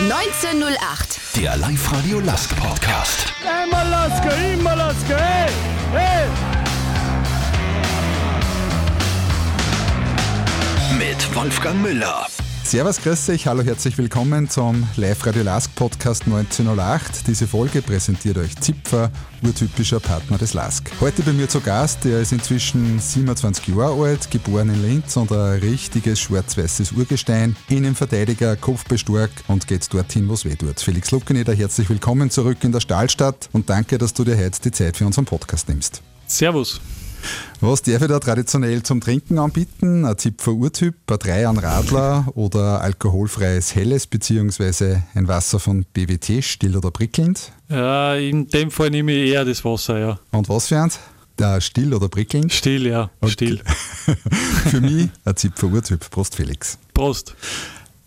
1908. Der Live-Radio Lask Podcast. Einmal Lasker, immer Lasker, hey, hey. Mit Wolfgang Müller. Servus, grüß euch, hallo, herzlich willkommen zum Live-Radio Lask Podcast 1908. Diese Folge präsentiert euch Zipfer, urtypischer Partner des Lask. Heute bei mir zu Gast, der ist inzwischen 27 Jahre alt, geboren in Linz und ein richtiges schwarz-weißes Urgestein, Innenverteidiger, Kopfbestark und geht dorthin, wo es weh tut. Felix Luckeneder, herzlich willkommen zurück in der Stahlstadt und danke, dass du dir heute die Zeit für unseren Podcast nimmst. Servus. Was darf ich da traditionell zum Trinken anbieten? Ein Zipfer Urtyp, ein Drei an Radler oder alkoholfreies Helles beziehungsweise ein Wasser von BWT, still oder prickelnd? Ja, in dem Fall nehme ich eher das Wasser, ja. Und was für eins? Der still oder prickelnd? Still, ja. Still. für mich ein Zipfer Urtyp. Prost, Felix. Prost.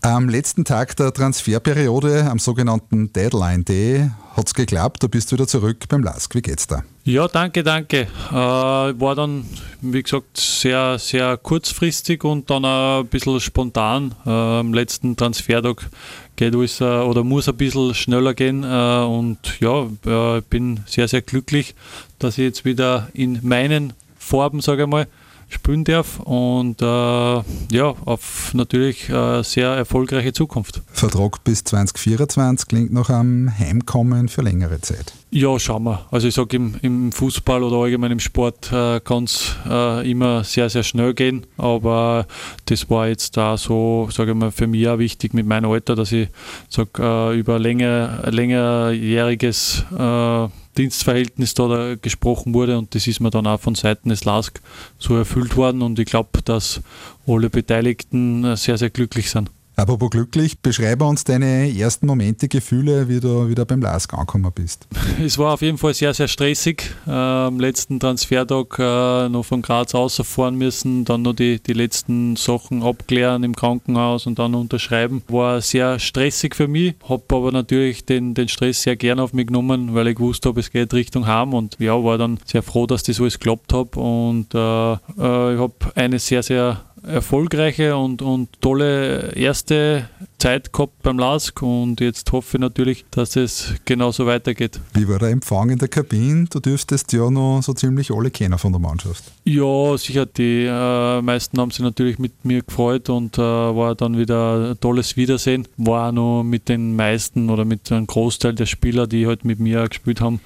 Am letzten Tag der Transferperiode, am sogenannten Deadline Day, hat es geklappt, du bist wieder zurück beim LASK. Wie geht's da? Ja, danke, danke. Äh, war dann, wie gesagt, sehr, sehr kurzfristig und dann ein bisschen spontan. Äh, am letzten Transfertag geht alles äh, oder muss ein bisschen schneller gehen. Äh, und ja, äh, bin sehr, sehr glücklich, dass ich jetzt wieder in meinen Farben, sage ich mal, spielen darf und äh, ja, auf natürlich äh, sehr erfolgreiche Zukunft. Vertrag bis 2024 klingt nach einem Heimkommen für längere Zeit. Ja, schauen wir. Also ich sage, im, im, Fußball oder allgemein im Sport äh, kann es äh, immer sehr, sehr schnell gehen, aber das war jetzt da so, sage ich mal, für mich auch wichtig mit meinem Alter, dass ich sage, äh, über länger, längerjähriges äh, Dienstverhältnis da gesprochen wurde und das ist mir dann auch von Seiten des LASK so erfüllt worden und ich glaube, dass alle Beteiligten sehr, sehr glücklich sind. Apropos glücklich, beschreibe uns deine ersten Momente, Gefühle, wie du wieder beim LASK angekommen bist. Es war auf jeden Fall sehr, sehr stressig. Äh, am letzten Transfertag äh, noch von Graz rausfahren müssen, dann noch die, die letzten Sachen abklären im Krankenhaus und dann unterschreiben. War sehr stressig für mich, habe aber natürlich den, den Stress sehr gern auf mich genommen, weil ich gewusst habe, es geht Richtung Heim und ja, war dann sehr froh, dass das alles geklappt hat und äh, äh ich habe eine sehr, sehr erfolgreiche und, und tolle erste Zeit gehabt beim LASK und jetzt hoffe ich natürlich, dass es genauso weitergeht. Wie war der Empfang in der Kabine? Du dürftest ja noch so ziemlich alle kennen von der Mannschaft. Ja, sicher. Die äh, meisten haben sich natürlich mit mir gefreut und äh, war dann wieder ein tolles Wiedersehen. War auch noch mit den meisten oder mit einem Großteil der Spieler, die halt mit mir gespielt haben,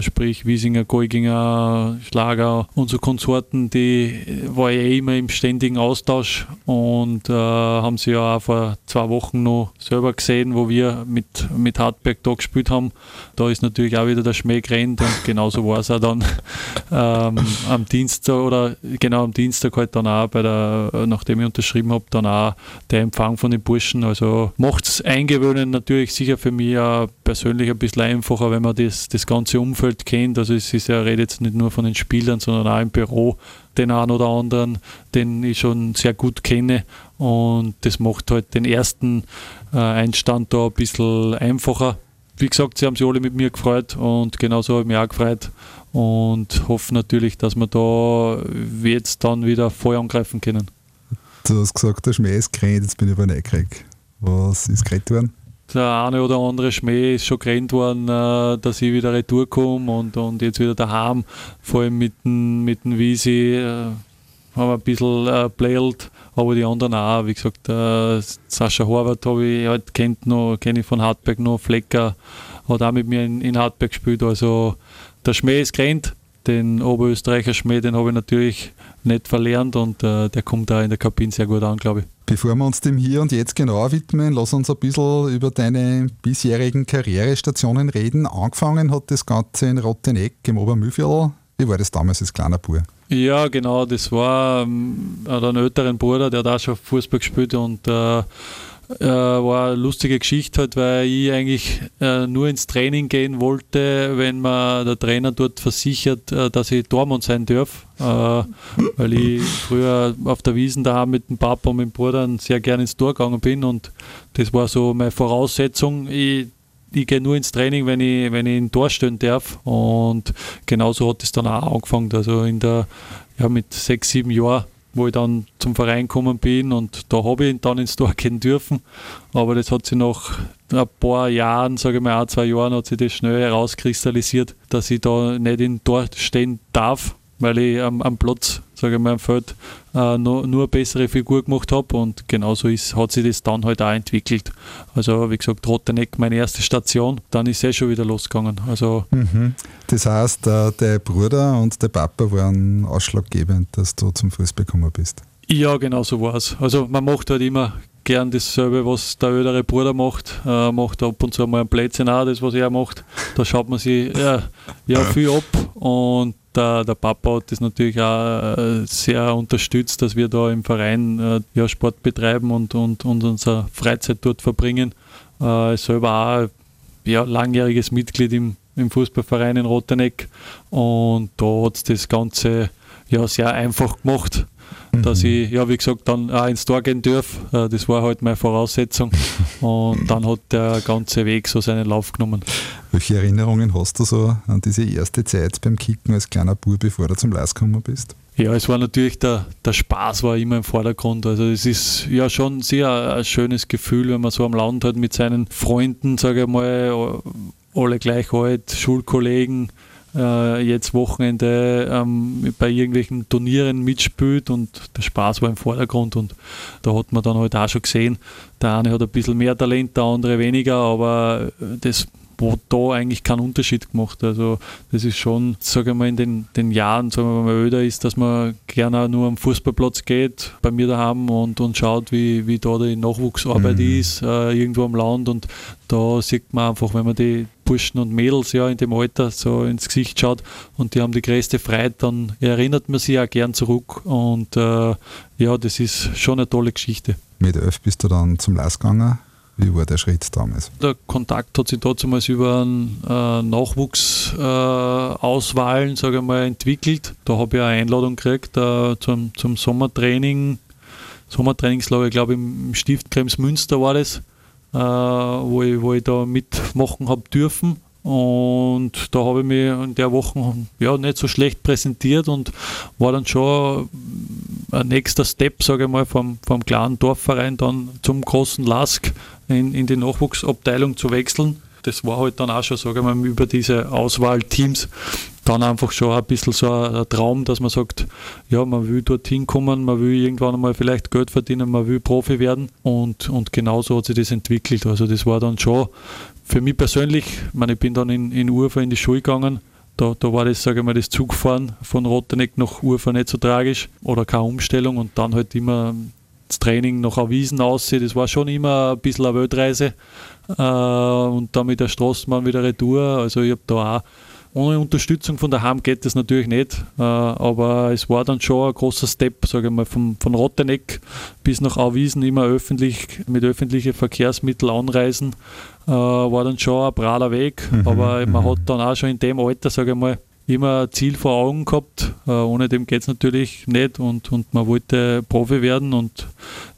sprich Wiesinger, Geuginger, Schlager und so Konsorten, die war ja immer im ständigen Austausch und äh, haben sie ja auch vor zwei Wochen noch selber gesehen, wo wir mit, mit Hartberg da gespielt haben. Da ist natürlich auch wieder der Schmäh gerannt und genauso war es auch dann ähm, am Dienstag oder genau am Dienstag halt dann auch bei der, nachdem ich unterschrieben habe, dann auch der Empfang von den Burschen. Also macht es eingewöhnen natürlich sicher für mich auch persönlich ein bisschen einfacher, wenn man das, das Ganze Umfeld kennt. Also es ist ja, redet jetzt nicht nur von den Spielern, sondern auch im Büro den einen oder anderen, den ich schon sehr gut kenne. Und das macht halt den ersten äh, Einstand da ein bisschen einfacher. Wie gesagt, sie haben sich alle mit mir gefreut und genauso habe ich mich auch gefreut und hoffe natürlich, dass wir da jetzt dann wieder voll angreifen können. Du hast gesagt, der Schmäh ist gerannt, jetzt bin ich aber neugierig. Was ist geredet worden? Der eine oder andere Schmäh ist schon gerannt worden, äh, dass ich wieder retour komme und, und jetzt wieder daheim, vor allem mit dem, mit dem Visi, äh, haben wir ein bisschen äh, playelt, aber die anderen auch. Wie gesagt, äh, Sascha Horvath habe ich halt kennt noch, kenne ich von Hartberg noch, Flecker hat auch mit mir in, in Hartberg gespielt. Also der Schmäh ist gerannt. Den Oberösterreicher Schmäh, den habe ich natürlich nicht verlernt und äh, der kommt da in der Kabine sehr gut an, glaube ich. Bevor wir uns dem Hier und Jetzt genauer widmen, lass uns ein bisschen über deine bisherigen Karrierestationen reden. Angefangen hat das Ganze in Rotteneck im Obermühlviertel. Wie war das damals als kleiner Bub? Ja, genau, das war ähm, einen älteren Bruder, der da schon Fußball gespielt und äh, äh, war eine lustige Geschichte halt, weil ich eigentlich äh, nur ins Training gehen wollte, wenn man der Trainer dort versichert, äh, dass ich Tormund sein darf. Äh, weil ich früher auf der Wiesen daheim mit dem Papa und mit dem Bruder sehr gerne ins Tor gegangen bin und das war so meine Voraussetzung. Ich, ich gehe nur ins Training, wenn ich, wenn ich in Tor stehen darf. Und genauso hat es dann auch angefangen. Also in der, ja, mit sechs, sieben Jahren wo ich dann zum Verein gekommen bin und da habe ich ihn dann ins Tor gehen dürfen. Aber das hat sich nach ein paar Jahren, sage ich mal, ein, zwei Jahren, hat sich das schnell herauskristallisiert, dass ich da nicht im Tor stehen darf, weil ich am, am Platz, sage ich mal, am Feld äh, nur, nur eine bessere Figur gemacht habe und genauso ist, hat sich das dann halt auch entwickelt. Also wie gesagt, Rotteneck meine erste Station, dann ist es eh schon wieder losgegangen. Also mhm. Das heißt, äh, der Bruder und der Papa waren ausschlaggebend, dass du zum Fußball gekommen bist. Ja, genau so war es. Also man macht halt immer gern dasselbe, was der ältere Bruder macht. Äh, macht ab und zu mal ein Plätzchen auch, das was er macht. Da schaut man sich ja, ja viel ab und der, der Papa hat das natürlich auch äh, sehr unterstützt, dass wir da im Verein äh, ja, Sport betreiben und, und, und unsere Freizeit dort verbringen. Äh, selber auch ja, langjähriges Mitglied im, im Fußballverein in Roteneck und da hat es das Ganze ja, sehr einfach gemacht dass mhm. ich, ja, wie gesagt, dann auch ins Tor gehen darf. Äh, das war halt meine Voraussetzung. Und dann hat der ganze Weg so seinen Lauf genommen. Welche Erinnerungen hast du so an diese erste Zeit beim Kicken als kleiner Bub, bevor du zum Leis gekommen bist? Ja, es war natürlich der, der Spaß war immer im Vordergrund. Also es ist ja schon sehr ein schönes Gefühl, wenn man so am Land hat mit seinen Freunden, sage ich mal, alle gleich alt, Schulkollegen, äh, jetzt Wochenende ähm, bei irgendwelchen Turnieren mitspielt und der Spaß war im Vordergrund und da hat man dann halt auch schon gesehen, der eine hat ein bisschen mehr Talent, der andere weniger, aber das hat da eigentlich keinen Unterschied gemacht. Also das ist schon, sage ich mal, in den, den Jahren, sagen wir mal, öder ist, dass man gerne nur am Fußballplatz geht, bei mir daheim und, und schaut, wie, wie da die Nachwuchsarbeit mhm. ist, äh, irgendwo am Land und da sieht man einfach, wenn man die Burschen und Mädels ja in dem Alter so ins Gesicht schaut und die haben die größte Freiheit, dann erinnert man sich auch gern zurück und äh, ja, das ist schon eine tolle Geschichte. Mit elf bist du dann zum Leis gegangen. Wie war der Schritt damals? Der Kontakt hat sich damals über äh, Nachwuchsauswahlen, äh, entwickelt. Da habe ich eine Einladung gekriegt äh, zum, zum Sommertraining, Sommertrainingslager, ich glaube im Stift Kremsmünster war das äh, wo, ich, wo ich da mitmachen habe dürfen. Und da habe ich mich in der Woche ja, nicht so schlecht präsentiert und war dann schon ein nächster Step, sage ich mal, vom, vom kleinen Dorfverein dann zum großen Lask in, in die Nachwuchsabteilung zu wechseln. Das war halt dann auch schon, sage ich mal, über diese Auswahlteams dann einfach schon ein bisschen so ein Traum, dass man sagt, ja, man will dorthin kommen, man will irgendwann einmal vielleicht Geld verdienen, man will Profi werden. Und, und genauso hat sich das entwickelt. Also das war dann schon für mich persönlich, ich, meine, ich bin dann in, in Urfa in die Schule gegangen, da, da war das, sage ich mal, das Zugfahren von Rotteneck nach Urfa nicht so tragisch oder keine Umstellung und dann halt immer das Training nach Wiesen aussieht. Das war schon immer ein bisschen eine Weltreise. Äh, und dann mit der Straßenbahn wieder retour. Also ich habe da auch ohne Unterstützung von daheim geht das natürlich nicht, äh, aber es war dann schon ein großer Step, sage ich mal, vom, von Rotteneck bis nach Auwiesen immer öffentlich mit öffentlichen Verkehrsmitteln anreisen, äh, war dann schon ein praller Weg, mhm, aber man mhm. hat dann auch schon in dem Alter, sage ich mal, immer ein Ziel vor Augen gehabt. Äh, ohne dem geht es natürlich nicht und, und man wollte Profi werden und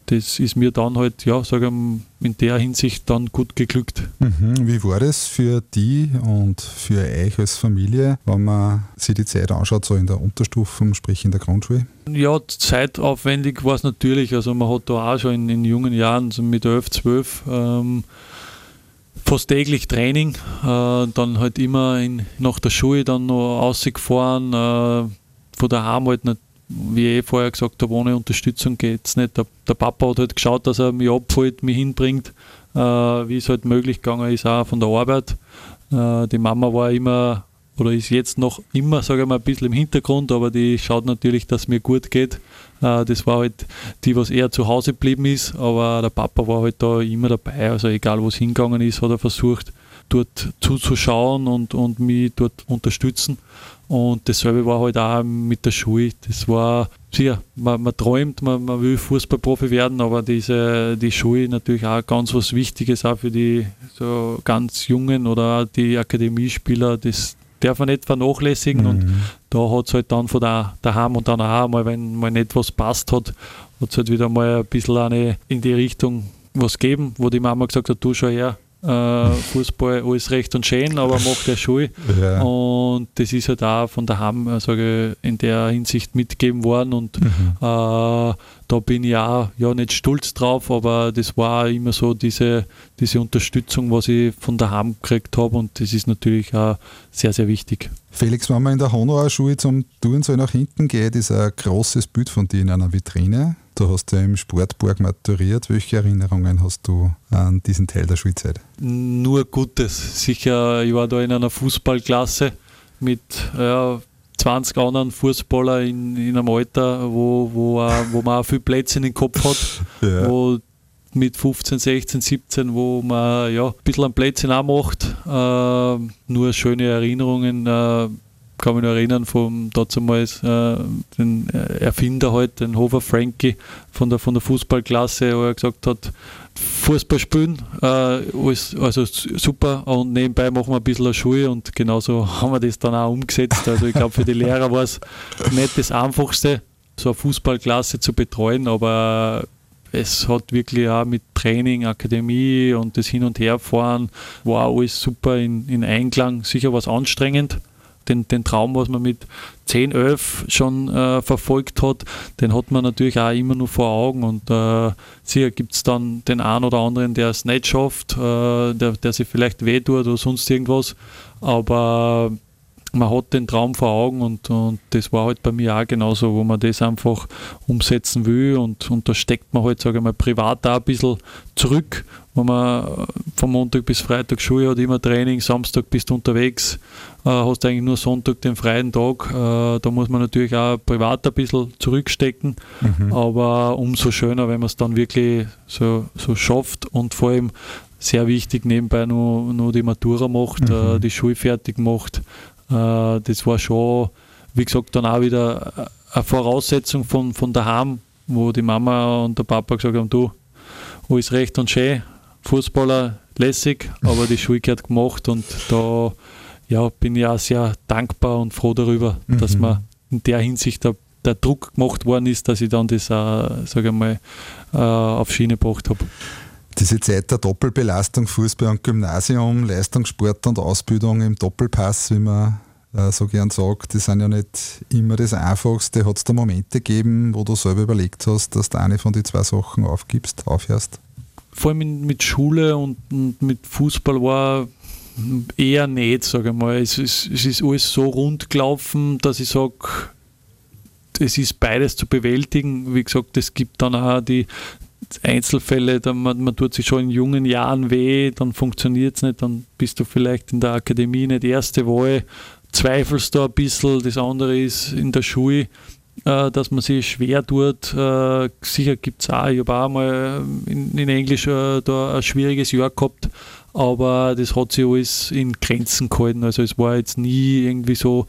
das ist mir dann halt, ja, sage in der Hinsicht dann gut geglückt. Mhm. Wie war das für die und für euch als Familie, wenn man sich die Zeit anschaut, so in der Unterstufe, sprich in der Grundschule? Ja, zeitaufwendig war es natürlich. Also man hat da auch schon in, in jungen Jahren, so mit 11, 12, ähm, fast täglich Training, äh, dann halt immer in, nach der Schule dann noch rausgefahren, äh, von daheim halt nicht, wie ich vorher gesagt habe, ohne Unterstützung geht es nicht. Der, der, Papa hat halt geschaut, dass er mich abholt, mich hinbringt, äh, wie es halt möglich gegangen ist, auch von der Arbeit. Äh, die Mama war immer oder ist jetzt noch immer, sage ich mal, ein bisschen im Hintergrund, aber die schaut natürlich, dass es mir gut geht. Äh, das war halt die, was eher zu Hause geblieben ist, aber der Papa war halt da immer dabei. Also egal, wo es hingegangen ist, hat er versucht, dort zuzuschauen und, und mich dort unterstützen. Und dasselbe war halt auch mit der Schule. Das war, ja, man, man träumt, man, man will Fußballprofi werden, aber diese, die Schule natürlich auch ganz was Wichtiges, auch für die so ganz Jungen oder die Akademiespieler. Das, darf man nicht vernachlässigen. Mhm. Und da hat es halt dann von der, daheim und dann auch mal, wenn mal nicht was passt hat, hat es halt wieder mal ein bisschen eine in die Richtung was geben, wo die Mama gesagt hat, du schau her, Äh, Fußball, alles recht und schön, aber macht ja Schule. Ja. Und das ist halt auch von daheim, äh, sage in der Hinsicht mitgegeben worden. Und mhm. äh, da bin ich auch ja, nicht stolz drauf, aber das war immer so diese, diese Unterstützung, was ich von daheim gekriegt habe. Und das ist natürlich auch sehr, sehr wichtig. Felix, wenn man in der Honorarschule zum Touren so nach hinten geht, ist ein großes Bild von dir in einer Vitrine. Du hast ja im Sportburg maturiert. Welche Erinnerungen hast du an diesen Teil der Schulzeit? Nur Gutes. Sicher, ich war da in einer Fußballklasse mit ja, 20 anderen Fußballer in, in einem Alter, wo, wo, wo man auch viel Plätze in den Kopf hat, ja. wo mit 15, 16, 17, wo man ja ein bisschen an Plätzchen auch macht. Äh, nur schöne Erinnerungen. Äh, kann mich noch erinnern vom damals äh, den Erfinder halt, den Hofer Frankie von der, von der Fußballklasse, wo er gesagt hat, Fußball spielen, äh, alles, also super und nebenbei machen wir ein bisschen eine Schule und genauso haben wir das dann auch umgesetzt. Also ich glaube für die Lehrer war es nicht das Einfachste, so eine Fußballklasse zu betreuen, aber es hat wirklich auch mit Training, Akademie und das Hin- und Herfahren war alles super in, in Einklang. Sicher war es anstrengend. Den, den Traum, was man mit 10, 11 schon äh, verfolgt hat, den hat man natürlich auch immer nur vor Augen. Und äh, sicher gibt es dann den einen oder anderen, der es nicht schafft, äh, der, der sich vielleicht wehtut oder sonst irgendwas. Aber man hat den Traum vor Augen und, und das war halt bei mir auch genauso, wo man das einfach umsetzen will und, und da steckt man halt, sage ich mal, privat auch ein bisschen zurück, wo man von Montag bis Freitag Schule hat, immer Training, Samstag bist du unterwegs, äh, hast eigentlich nur Sonntag den freien Tag, äh, da muss man natürlich auch privat ein bisschen zurückstecken, mhm. aber umso schöner, wenn man es dann wirklich so, so schafft und vor allem sehr wichtig nebenbei nur, nur die Matura macht, mhm. äh, die Schule fertig macht, äh, das war schon, wie gesagt, dann auch wieder eine Voraussetzung von, von daheim, wo die Mama und der Papa gesagt haben, du, alles recht und schön, Fußballer lässig, aber die Schule gehört gemacht und da ja, bin ich auch sehr dankbar und froh darüber, mhm. dass man in der Hinsicht der, der, Druck gemacht worden ist, dass ich dann das, äh, sage ich mal, äh, auf Schiene gebracht habe. Diese Zeit der Doppelbelastung, Fußball und Gymnasium, Leistungssport und Ausbildung im Doppelpass, wie man äh, so gern sagt, die sind ja nicht immer das Einfachste. Hat es da Momente gegeben, wo du selber überlegt hast, dass du eine von den zwei Sachen aufgibst, aufhörst? Vor allem mit Schule und, und mit Fußball war eher nicht, sage ich mal. Es ist, es ist alles so rund gelaufen, dass ich sage, es ist beides zu bewältigen. Wie gesagt, es gibt dann auch die, Einzelfälle, da man, man tut sich schon in jungen Jahren weh, dann funktioniert es nicht, dann bist du vielleicht in der Akademie nicht erste Wahl, zweifelst du ein bisschen, das andere ist in der Schule, äh, dass man sich schwer tut. Äh, sicher gibt es auch, ich habe auch mal in, in Englisch äh, da ein schwieriges Jahr gehabt, aber das hat sich alles in Grenzen gehalten. Also es war jetzt nie irgendwie so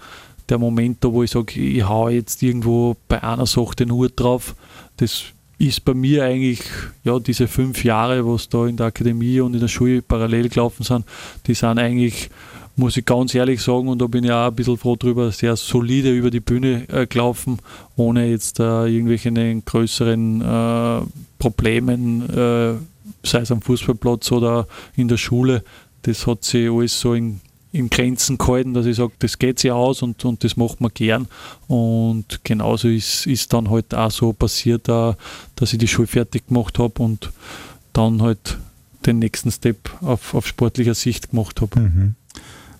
der Moment da, wo ich sage, ich hau jetzt irgendwo bei einer Sache den Hut drauf. Das ist bei mir eigentlich, ja, diese fünf Jahre, was da in der Akademie und in der Schule parallel gelaufen sind, die sind eigentlich, muss ich ganz ehrlich sagen, und da bin ich auch ein bisschen froh drüber, sehr solide über die Bühne äh, gelaufen, ohne jetzt äh, irgendwelche größeren äh, Problemen, äh, sei es am Fußballplatz oder in der Schule. Das hat sich alles so in in Grenzen gehalten, dass ich sage, das geht sich aus und, und das macht man gern. Und genauso ist, ist dann halt auch so passiert, dass ich die Schule fertig gemacht habe und dann halt den nächsten Step auf, auf sportlicher Sicht gemacht habe. Mhm.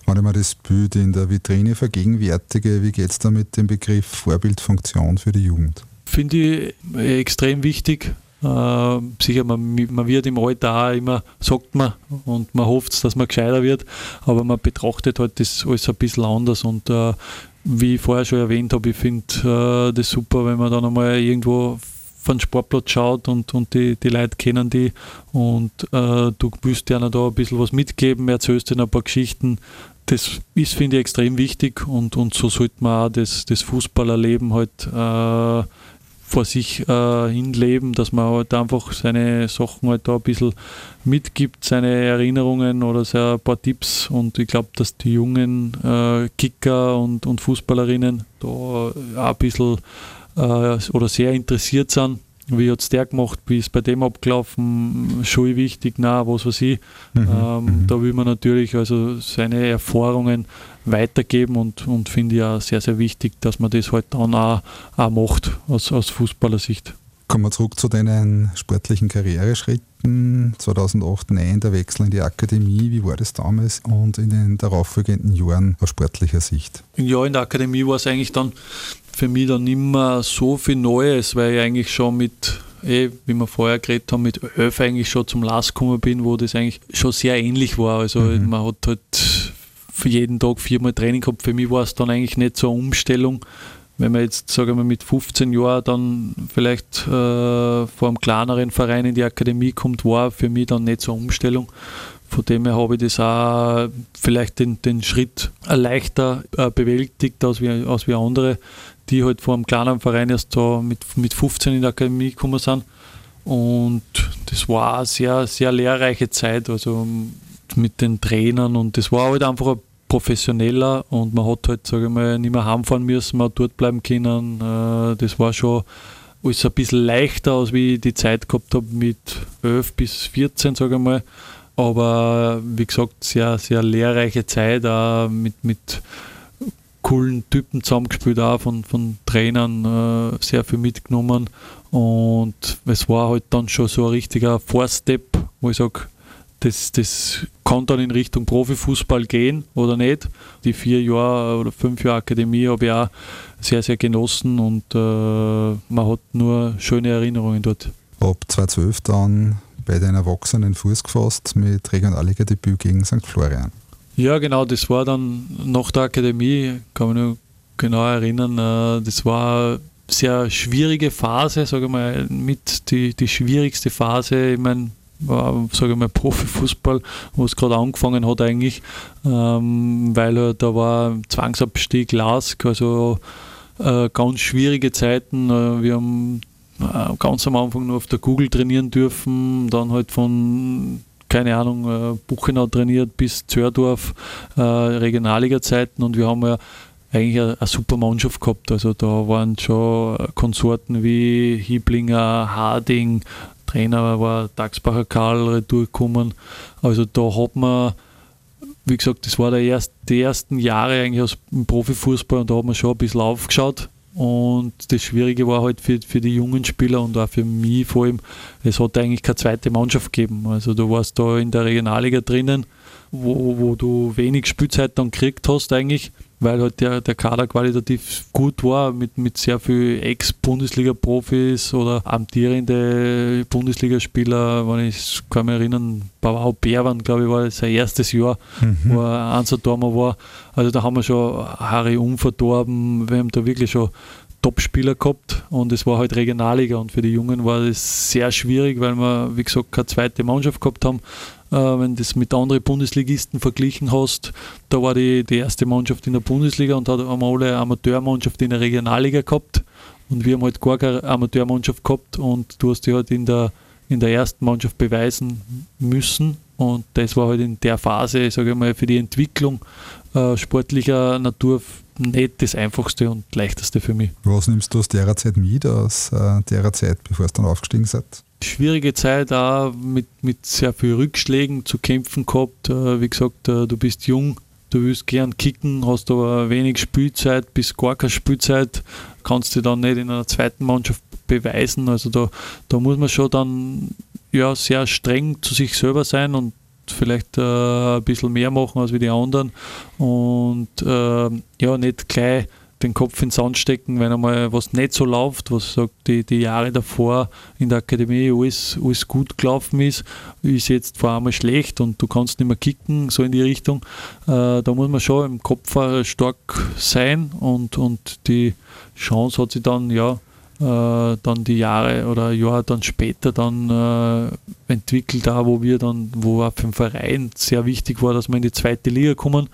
Wenn ich mir das Bild in der Vitrine vergegenwärtige, wie geht es da mit dem Begriff Vorbildfunktion für die Jugend? Finde ich extrem wichtig. Äh, sicher, man, man, wird im Alter auch immer, sagt man, und man hofft, dass man gescheiter wird, aber man betrachtet halt das alles ein bisschen anders und äh, wie ich vorher schon erwähnt habe, ich finde äh, das super, wenn man dann einmal irgendwo von Sportplatz schaut und, und die, die Leute kennen die und äh, du willst denen da ein bisschen was mitgeben, erzählst ihnen ein paar Geschichten. Das ist, finde ich, extrem wichtig und, und so sollte man auch das, das Fußballerleben halt äh, vor sich äh, hinleben, dass man halt einfach seine Sachen halt da ein bisschen mitgibt, seine Erinnerungen oder so ein paar Tipps. Und ich glaube, dass die jungen äh, Kicker und, und Fußballerinnen da auch ein bisschen äh, oder sehr interessiert sind wie hat es der gemacht, wie ist bei dem abgelaufen, Schule wichtig, na, was weiß ich. Mhm. Ähm, mhm. Da will man natürlich also seine Erfahrungen weitergeben und, und finde ja sehr, sehr wichtig, dass man das halt dann auch, auch macht aus, aus Fußballersicht. Kommen wir zurück zu deinen sportlichen Karriereschritten. 2008 nein, der Wechsel in die Akademie. Wie war das damals und in den darauffolgenden Jahren aus sportlicher Sicht? Ja, in der Akademie war es eigentlich dann für mich dann immer so viel Neues, weil ich eigentlich schon mit, eh, wie wir vorher geredet haben, mit elf eigentlich schon zum Last gekommen bin, wo das eigentlich schon sehr ähnlich war. Also mhm. man hat halt für jeden Tag viermal Training gehabt. Für mich war es dann eigentlich nicht so eine Umstellung. Wenn man jetzt, sagen wir mit 15 Jahren dann vielleicht äh, vor einem kleineren Verein in die Akademie kommt, war für mich dann nicht so eine Umstellung. Von dem her habe ich das auch vielleicht den, den Schritt leichter äh, bewältigt als wie, als wie andere die halt vor einem kleinen Verein erst da mit, mit 15 in der Akademie gekommen sind. Und das war eine sehr, sehr lehrreiche Zeit, also mit den Trainern und das war halt einfach ein professioneller und man hat halt, sage ich mal, nicht mehr heimfahren müssen, man hat dort bleiben können. Äh, das war schon alles ein bisschen leichter, als wie ich die Zeit gehabt habe mit 11 bis 14, sage ich mal. Aber wie gesagt, sehr, sehr lehrreiche Zeit, auch mit, mit coolen Typen zusammengespielt, auch von, von Trainern äh, sehr viel mitgenommen. Und es war halt dann schon so ein richtiger Vorstep, wo ich sage, das, das kann dann in Richtung Profifußball gehen oder nicht. Die vier Jahre oder fünf Jahre Akademie habe ich auch sehr, sehr genossen und äh, man hat nur schöne Erinnerungen dort. Ab 2012 dann bei den Erwachsenen Fuß gefasst mit Regionalliga-Debüt gegen St. Florian. Ja, genau, das war dann nach der Akademie, kann mich noch genau erinnern, äh, das war eine sehr schwierige Phase, sage ich mal, mit die, die schwierigste Phase, ich meine, sage ich mal, Profifußball, wo es gerade angefangen hat eigentlich, ähm, weil äh, da war Zwangsabstieg, LASK, also äh, ganz schwierige Zeiten. Äh, wir haben ganz am Anfang nur auf der Google trainieren dürfen, dann halt von keine Ahnung, äh, Buchenau trainiert bis Zördorf, äh, Regionalliga-Zeiten und wir haben ja eigentlich eine, eine, super Mannschaft gehabt. Also da waren schon Konsorten wie Hiblinger, Harding, Trainer war Daxbacher Karl retour gekommen. Also da hat man, wie gesagt, das war der erst, die ersten Jahre eigentlich aus dem Profifußball und da hat man schon ein bisschen aufgeschaut. Und das Schwierige war halt für, für die jungen Spieler und auch für mich vor allem, es hat eigentlich keine zweite Mannschaft gegeben. Also du warst da in der Regionalliga drinnen, wo, wo du wenig Spielzeit dann gekriegt hast eigentlich weil halt der, der Kader qualitativ gut war, mit, mit sehr vielen Ex-Bundesliga-Profis oder amtierende Bundesligaspieler, wenn ich kann mich erinnern, Bavau Berwan, glaube ich, war sein erstes Jahr, mhm. wo er Einsatztormer war. Also da haben wir schon Harry unverdorben, wir haben da wirklich schon Top-Spieler gehabt und es war halt Regionalliga und für die Jungen war das sehr schwierig, weil wir, wie gesagt, keine zweite Mannschaft gehabt haben. Äh, wenn du das mit anderen Bundesligisten verglichen hast, da war die, die erste Mannschaft in der Bundesliga und haben alle Amateurmannschaft in der Regionalliga gehabt und wir haben halt gar keine Amateurmannschaft gehabt und du hast dich halt in der, in der ersten Mannschaft beweisen müssen und das war halt in der Phase, sage ich mal, für die Entwicklung äh, sportlicher Natur nicht das einfachste und leichteste für mich. Was nimmst du aus der Zeit mit, aus äh, der Zeit, bevor es dann aufgestiegen seid? Schwierige Zeit auch mit, mit sehr vielen Rückschlägen zu kämpfen gehabt. Äh, wie gesagt, äh, du bist jung, du willst gern kicken, hast aber wenig Spielzeit, bis gar keine Spielzeit, kannst du dann nicht in einer zweiten Mannschaft beweisen. Also da, da muss man schon dann ja, sehr streng zu sich selber sein und vielleicht äh, ein bisschen mehr machen als wie die anderen und äh, ja, nicht gleich den Kopf ins Sand stecken, wenn einmal was nicht so läuft, was sagt, die, die Jahre davor in der Akademie alles, alles gut gelaufen ist, ist jetzt vor allem schlecht und du kannst nicht mehr kicken, so in die Richtung. Äh, da muss man schon im Kopf stark sein und, und die Chance hat sich dann ja äh, dann die Jahre oder Jahre dann später dann äh, entwickelt, da wo wir dann, wo auch für den Verein sehr wichtig war, dass wir in die zweite Liga kommen,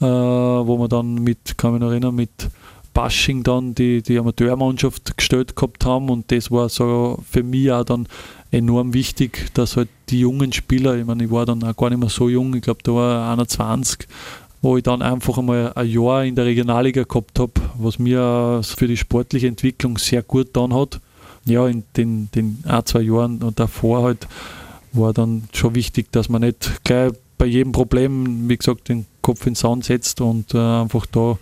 äh, wo wir dann mit, kann mich noch erinnern, mit Bashing dann die, die Amateurmannschaft gestellt gehabt haben und das war so für mich auch dann enorm wichtig, dass halt die jungen Spieler, ich meine, ich war dann auch gar nicht mehr so jung, ich glaube, da war 21, wo ich dann einfach einmal ein Jahr in der Regionalliga gehabt habe, was mir für die sportliche Entwicklung sehr gut getan hat. ja, in den, den ein, zwei Jahren davor halt war dann schon wichtig, dass man nicht gleich bei jedem Problem, wie gesagt, den Kopf in den Sand setzt und äh, einfach da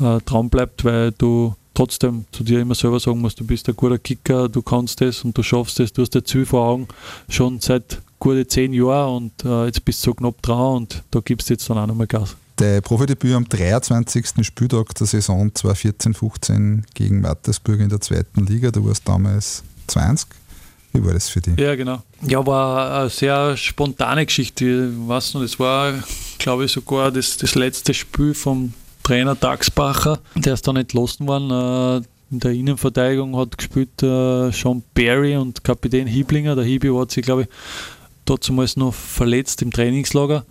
äh, dran bleibt, weil du trotzdem zu dir immer selber sagen musst, du bist ein guter Kicker, du kannst es und du schaffst es, du hast das Ziel vor Augen schon seit gute zehn Jahren und äh, jetzt bist du so knapp dran und da gibst du jetzt dann auch nochmal Gas. Der Profidebüt am 23. Spieltag der Saison 2014-15 gegen Mattersburg in der zweiten Liga, du warst damals 20. Wie war das für dich? Ja, genau. Ja, war eine sehr spontane Geschichte. Ich weiß noch, das war, glaube ich, sogar das, das letzte Spiel vom Trainer Daxbacher, der ist dann entlassen worden. Äh, in der Innenverteidigung hat gespielt äh, Sean Barry und Kapitän Hieblinger. Der Hibi hat sich, glaube ich, damals noch verletzt im Trainingslager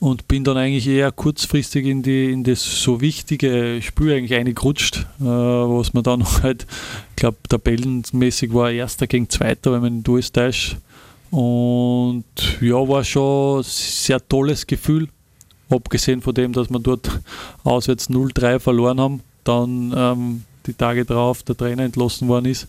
und bin dann eigentlich eher kurzfristig in, die, in das so wichtige Spiel eigentlich eingerutscht, äh, was man dann halt, ich glaube, tabellenmäßig war Erster gegen Zweiter, wenn man in durchtäuscht. Und ja, war schon ein sehr tolles Gefühl abgesehen von dem, dass wir dort auswärts 0-3 verloren haben, dann ähm, die Tage drauf der Trainer entlassen worden ist.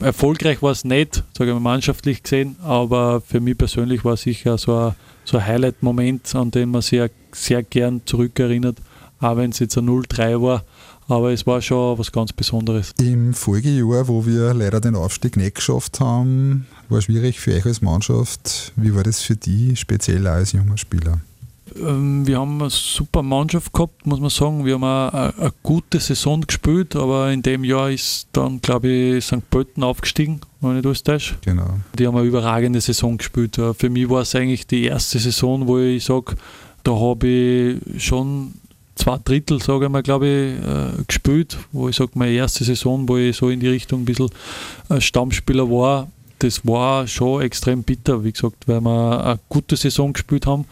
Erfolgreich war es nicht, sage ich mal mannschaftlich gesehen, aber für mich persönlich war es sicher so ein, so ein Highlight-Moment, an den man sehr, sehr gern zurückerinnert, auch wenn es jetzt ein 0-3 war. Aber es war schon was ganz Besonderes. Im Folgejahr, wo wir leider den Aufstieg nicht geschafft haben, war schwierig für euch als Mannschaft. Wie war das für dich, speziell als junger Spieler? Ähm, wir haben eine super Mannschaft gehabt, muss man sagen. Wir haben eine, eine gute Saison gespielt, aber in dem Jahr ist dann, glaube ich, St. Pölten aufgestiegen, wenn ich das täusche. Genau. Die haben eine überragende Saison gespielt. Äh, für mich war es eigentlich die erste Saison, wo ich sage, da habe ich schon zwei Drittel, sage ich mal, glaube ich, äh, gespielt, wo ich sage, meine erste Saison, wo ich so in die Richtung ein bisschen Stammspieler war, das war schon extrem bitter, wie gesagt, weil wir eine gute Saison gespielt haben,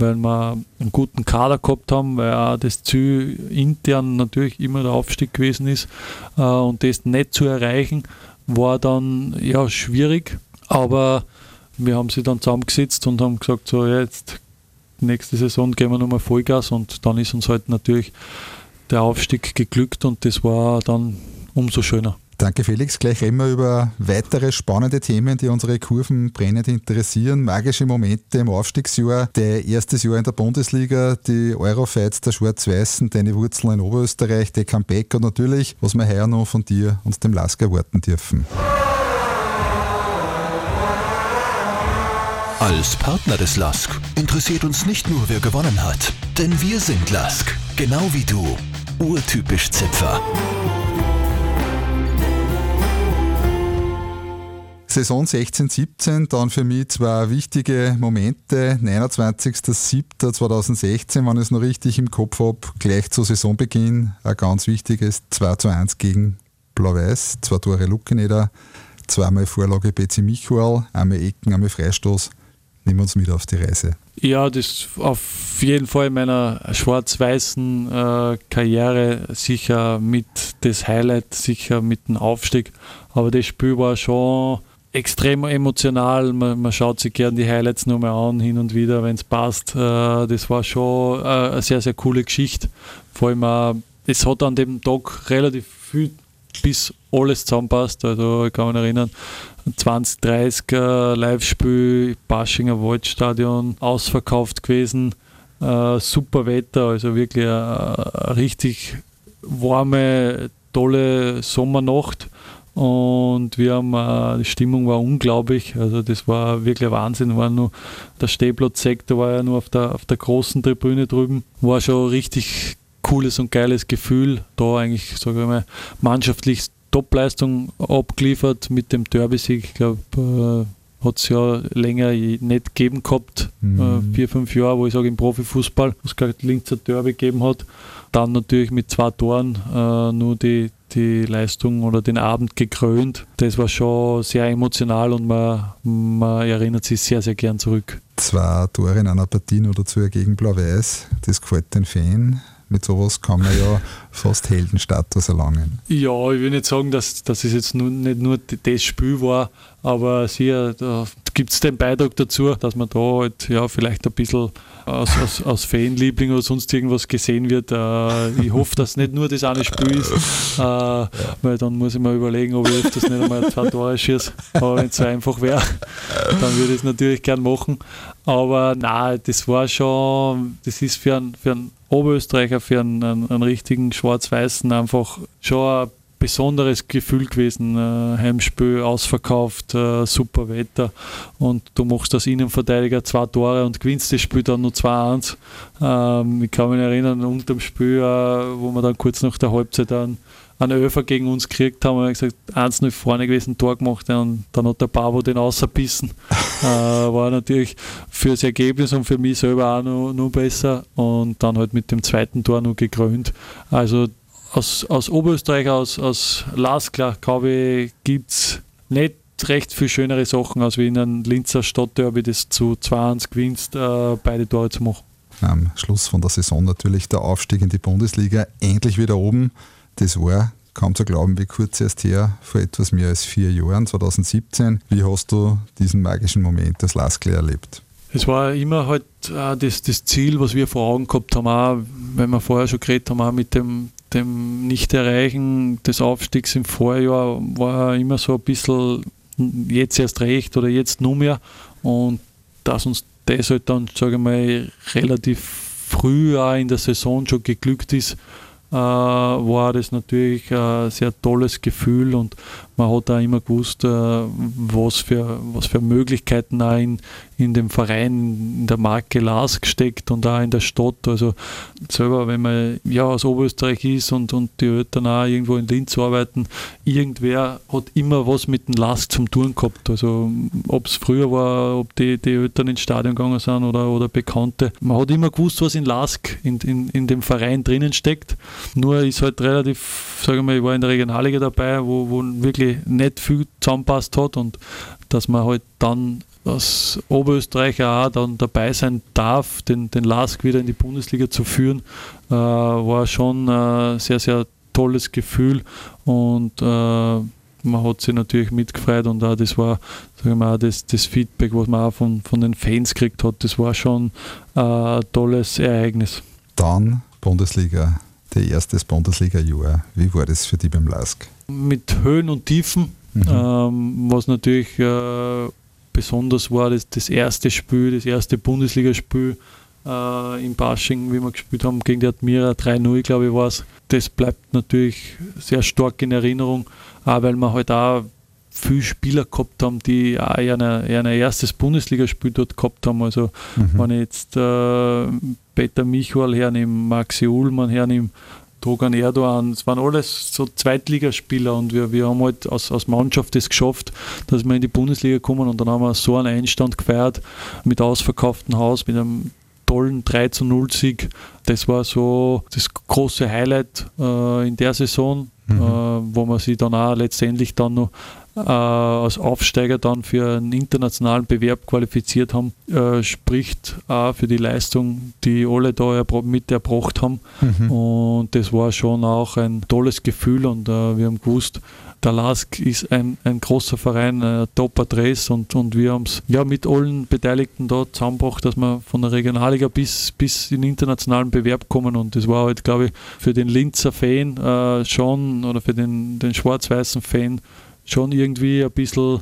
weil wir einen guten Kader gehabt haben, weil auch das Ziel intern natürlich immer der Aufstieg gewesen ist äh, und das nicht zu erreichen, war dann ja schwierig, aber wir haben sie dann zusammengesetzt und haben gesagt, so jetzt nächste Saison gehen wir nochmal Vollgas und dann ist uns halt natürlich der Aufstieg geglückt und das war dann umso schöner. Danke Felix. Gleich reden wir über weitere spannende Themen, die unsere Kurven brennend interessieren. Magische Momente im Aufstiegsjahr, der erstes Jahr in der Bundesliga, die Eurofights der Schwarz-Weißen, deine Wurzeln in Oberösterreich, der Comeback und natürlich, was wir heuer noch von dir und dem Lask erwarten dürfen. Als Partner des LASK interessiert uns nicht nur, wer gewonnen hat, denn wir sind LASK, genau wie du. Urtypisch Zipfer. Saison 16, 17, dann für mich zwei wichtige Momente. 29.07.2016, wenn ich es noch richtig im Kopf habe, gleich zu Saisonbeginn ein ganz wichtiges 2 zu 1 gegen Blau-Weiß. Zwei Tore Luckeneder, zweimal Vorlage BC Michuel, einmal Ecken, einmal Freistoß. Nehmen wir uns mit auf die Reise. Ja, das auf jeden Fall in meiner schwarz-weißen äh, Karriere sicher mit das Highlight, sicher mit dem Aufstieg. Aber das Spiel war schon extrem emotional. Man, man, schaut sich gerne die Highlights nochmal an, hin und wieder, wenn es passt. Äh, das war schon äh, eine sehr, sehr coole Geschichte. Vor allem, äh, es hat an dem Tag relativ viel, bis alles zusammenpasst. Also, ich kann mich erinnern, 2030 Live-Spiel, Baschinger Waldstadion, ausverkauft gewesen. super Wetter, also wirklich eine richtig warme, tolle Sommernacht und wir haben, äh, die Stimmung war unglaublich, also das war wirklich Wahnsinn. War nur, der Stehplatzsektor war ja nur auf der, auf der großen Tribüne drüben, war schon richtig cooles und geiles Gefühl, da eigentlich, sage ich mal, mannschaftlich Topleistung abgeliefert mit dem Derby-Sieg. Ich glaube, äh, hat es ja länger nicht gegeben gehabt, mhm. äh, vier, fünf Jahre, wo ich sage im Profifußball, wo es kein Linzer Derby gegeben hat. Dann natürlich mit zwei Toren äh, nur die, die Leistung oder den Abend gekrönt. Das war schon sehr emotional und man, man erinnert sich sehr, sehr gern zurück. Zwei Tore in einer Partie oder zwei gegen Blau-Weiß, das gefällt den Fan. Mit sowas kann man ja fast Heldenstatus erlangen. Ja, ich will nicht sagen, dass, dass es jetzt nur, nicht nur das Spiel war, aber sicher, gibt es den Beitrag dazu, dass man da halt ja vielleicht ein bisschen aus, aus, aus Fanliebling oder sonst irgendwas gesehen wird. Äh, ich hoffe, dass nicht nur das eine Spiel ist, äh, weil dann muss ich mir überlegen, ob ich das nicht einmal zwei Tore schieße. Aber wenn es so einfach wäre, dann würde ich es natürlich gern machen. Aber nein, das war schon, das ist für einen, für einen Oberösterreicher, für einen, einen, einen richtigen Schwarz-Weißen einfach schon ein besonderes Gefühl gewesen. Äh, Heimspiel ausverkauft, äh, super Wetter und du machst als Innenverteidiger zwei Tore und gewinnst das Spiel dann nur 2-1. Ähm, ich kann mich erinnern, unter dem Spiel, äh, wo wir dann kurz nach der Halbzeit einen, einen Öfer gegen uns gekriegt haben, haben wir gesagt, 1-0 vorne gewesen, Tor gemacht und dann hat der Babo den ausgebissen. äh, war natürlich für das Ergebnis und für mich selber auch noch, noch besser und dann halt mit dem zweiten Tor noch gekrönt. Also aus, aus Oberösterreich, aus, aus Lasklar, glaube ich, gibt es nicht recht viel schönere Sachen, als wie in einem Linzer Stadtderby, das zu 2-1 gewinnst, äh, beide Tore zu machen. Am Schluss von der Saison natürlich der Aufstieg in die Bundesliga, endlich wieder oben. Das war kaum zu glauben, wie kurz erst her, vor etwas mehr als vier Jahren, 2017. Wie hast du diesen magischen Moment des Laskler erlebt? Es war immer halt äh, das, das Ziel, was wir vor Augen gehabt haben, auch, wenn wir vorher schon geredet haben, auch mit dem dem Nicht-Erreichen des Aufstiegs im Vorjahr war immer so ein bisschen jetzt erst recht oder jetzt nur mehr. Und dass uns das halt dann, sage ich mal, relativ früh auch in der Saison schon geglückt ist, äh, war das natürlich ein sehr tolles Gefühl und man hat auch immer gewusst, äh, was, für, was für Möglichkeiten auch in, in dem Verein, in der Marke Lask steckt und auch in der Stadt. Also selber, wenn man ja aus Oberösterreich ist und, und die Eltern auch irgendwo in Linz arbeiten, irgendwer hat immer was mit dem Lask zum tun gehabt. Also ob es früher war, ob die, die Eltern ins Stadion gegangen sind oder, oder Bekannte. Man hat immer gewusst, was in Lask in, in, in dem Verein drinnen steckt. Nur ist halt relativ, sage ich mal, ich war in der Regionalliga dabei, wo, wo wirklich nicht viel zusammenpasst hat und dass man halt dann als Oberösterreicher auch dann dabei sein darf, den, den LASK wieder in die Bundesliga zu führen, äh, war schon ein sehr, sehr tolles Gefühl und äh, man hat sich natürlich mitgefreut und auch das war sagen wir, auch das, das Feedback, was man auch von, von den Fans gekriegt hat, das war schon äh, ein tolles Ereignis. Dann Bundesliga, der erste Bundesliga-Jahr. Wie war das für dich beim LASK? Mit Höhen und Tiefen, mhm. ähm, was natürlich äh, besonders war das, das erste Spiel, das erste Bundesligaspiel äh, in Basching, wie wir gespielt haben gegen die Admira 3-0, glaube ich, war es. Das bleibt natürlich sehr stark in Erinnerung, auch weil wir halt auch viele Spieler gehabt haben, die auch ein erstes Bundesligaspiel dort gehabt haben. Also mhm. wenn ich jetzt äh, Peter Michal hernehme, Maxi Ullmann hernehme, Dogan Erdogan, es waren alles so Zweitligaspieler und wir, wir haben halt als, als Mannschaft es geschafft, dass wir in die Bundesliga kommen und dann haben wir so einen Einstand gefeiert mit ausverkauftem Haus, mit einem tollen 3 zu 0 Sieg. Das war so das große Highlight äh, in der Saison, mhm. äh, wo man sich dann auch letztendlich dann noch äh, als Aufsteiger dann für einen internationalen Bewerb qualifiziert haben, äh, spricht auch für die Leistung, die alle da mit erbracht haben. Mhm. Und das war schon auch ein tolles Gefühl und äh, wir haben gewusst, der LASK ist ein, ein großer Verein, ein Top-Adress und, und wir haben es ja mit allen Beteiligten da zusammengebracht, dass wir von der Regionalliga bis, bis in den internationalen Bewerb kommen und das war halt, glaube ich, für den Linzer Fan äh, schon oder für den, den schwarz-weißen Fan schon irgendwie ein bisschen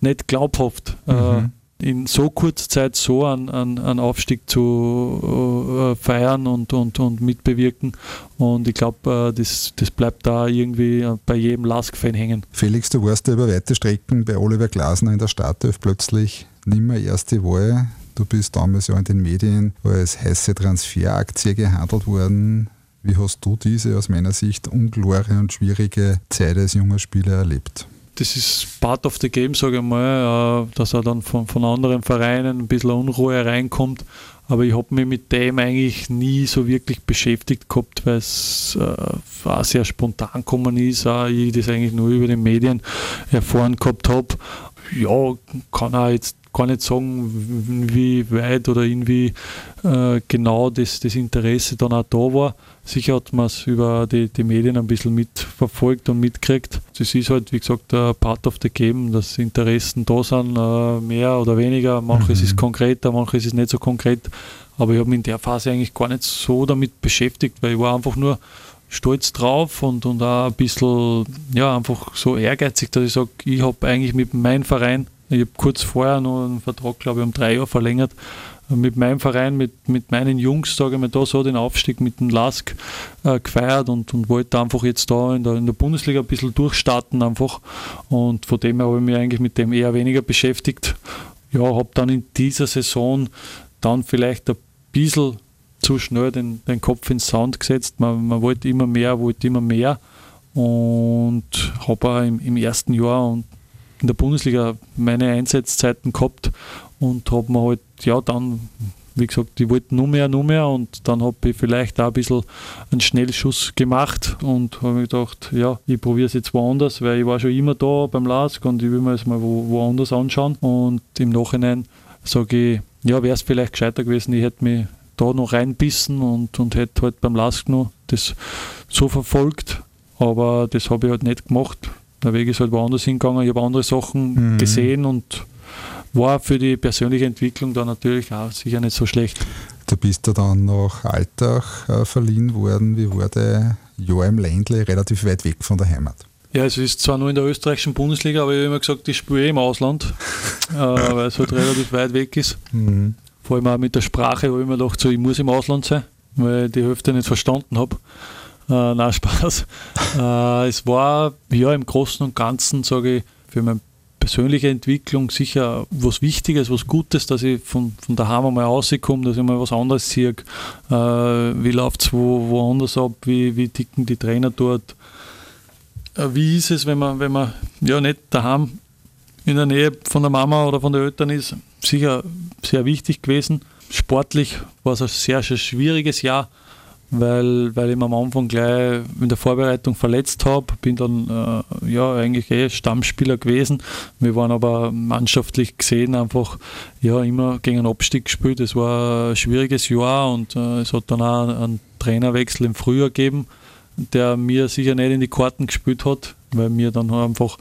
nicht glaubhaft. Äh, mhm. in so kurzer Zeit so einen, einen, Aufstieg zu äh, feiern und, und, und mitbewirken. Und ich glaube, äh, das, das bleibt da irgendwie bei jedem Lask-Fan hängen. Felix, du warst ja über weite Strecken bei Oliver Glasner in der Startelf plötzlich nimmer erste Wahl. Du bist damals ja in den Medien als heiße Transferaktie gehandelt worden. Wie hast du diese aus meiner Sicht unklare und schwierige Zeit als junger Spieler erlebt? Das ist part of the game, sage ich mal, äh, dass er dann von, von anderen Vereinen ein bisschen Unruhe reinkommt. Aber ich habe mich mit dem eigentlich nie so wirklich beschäftigt gehabt, weil es äh, auch sehr spontan gekommen ist. Auch ich das eigentlich nur über die Medien erfahren gehabt habe. Ja, kann auch jetzt gar nicht sagen, wie weit oder irgendwie äh, genau das, das Interesse dann auch da war. Sicher hat man es über die, die Medien ein bisschen mitverfolgt und mitgekriegt. Das ist halt, wie gesagt, ein Part of the Game, dass Interessen da sind, äh, mehr oder weniger. Manches mhm. ist konkreter, manches ist nicht so konkret. Aber ich habe mich in der Phase eigentlich gar nicht so damit beschäftigt, weil ich war einfach nur stolz drauf und, und auch ein bisschen, ja, einfach so ehrgeizig, dass ich sage, ich habe eigentlich mit meinem Verein, ich habe kurz vorher noch einen Vertrag, glaube ich, um drei Jahre verlängert, mit meinem Verein, mit, mit meinen Jungs, sage ich mal, da so den Aufstieg mit dem Lask äh, gefeiert und, und wollte einfach jetzt da in der, in der Bundesliga ein bisschen durchstarten einfach. Und von dem her habe ich mich eigentlich mit dem eher weniger beschäftigt. Ja, habe dann in dieser Saison dann vielleicht ein bisschen zu schnell den, den Kopf ins Sound gesetzt. Man, man wollte immer mehr, wollte immer mehr und habe auch im, im ersten Jahr und in der Bundesliga meine Einsatzzeiten gehabt und habe mir halt, ja, dann, wie gesagt, ich wollte nur mehr, nur mehr und dann habe ich vielleicht auch ein bisschen einen Schnellschuss gemacht und habe mir gedacht, ja, ich probiere es jetzt woanders, weil ich war schon immer da beim LASK und ich will mir das mal wo, woanders anschauen und im Nachhinein sage ich, ja, wäre es vielleicht gescheiter gewesen, ich hätte mich da noch reinbissen und, und hätte halt beim LASK noch das so verfolgt, aber das habe ich halt nicht gemacht. Der Weg ist halt woanders hingegangen, ich habe andere Sachen mhm. gesehen und war für die persönliche Entwicklung dann natürlich auch sicher nicht so schlecht. Du bist da dann nach Alltag äh, verliehen worden. Wie war der Jahr im Ländle relativ weit weg von der Heimat? Ja, es ist zwar nur in der österreichischen Bundesliga, aber ich habe immer gesagt, ich spiele eh im Ausland, äh, weil es halt relativ weit weg ist. Mhm. Vor allem auch mit der Sprache habe ich mir gedacht, so, ich muss im Ausland sein, weil ich die Hälfte nicht verstanden habe. Äh, nein, Spaß. äh, es war ja im Großen und Ganzen, sage ich, für meine persönliche Entwicklung sicher was Wichtiges, was Gutes, dass ich von, von daheim einmal rauskomme, dass ich mal was anderes sehe. Äh, wie läuft es wo, woanders ab? Wie, wie ticken die Trainer dort? Äh, wie ist es, wenn man, wenn man ja nicht daheim in der Nähe von der Mama oder von den Eltern ist? Sicher sehr wichtig gewesen. Sportlich war es ein sehr, sehr schwieriges Jahr weil, weil ich mich am Anfang gleich in der Vorbereitung verletzt habe. Bin dann äh, ja eigentlich eh Stammspieler gewesen. Wir waren aber mannschaftlich gesehen einfach ja immer gegen einen Abstieg gespielt. Es war ein schwieriges Jahr und äh, es hat dann auch einen Trainerwechsel im Frühjahr gegeben, der mir sicher nicht in die Karten gespielt hat, weil mir dann einfach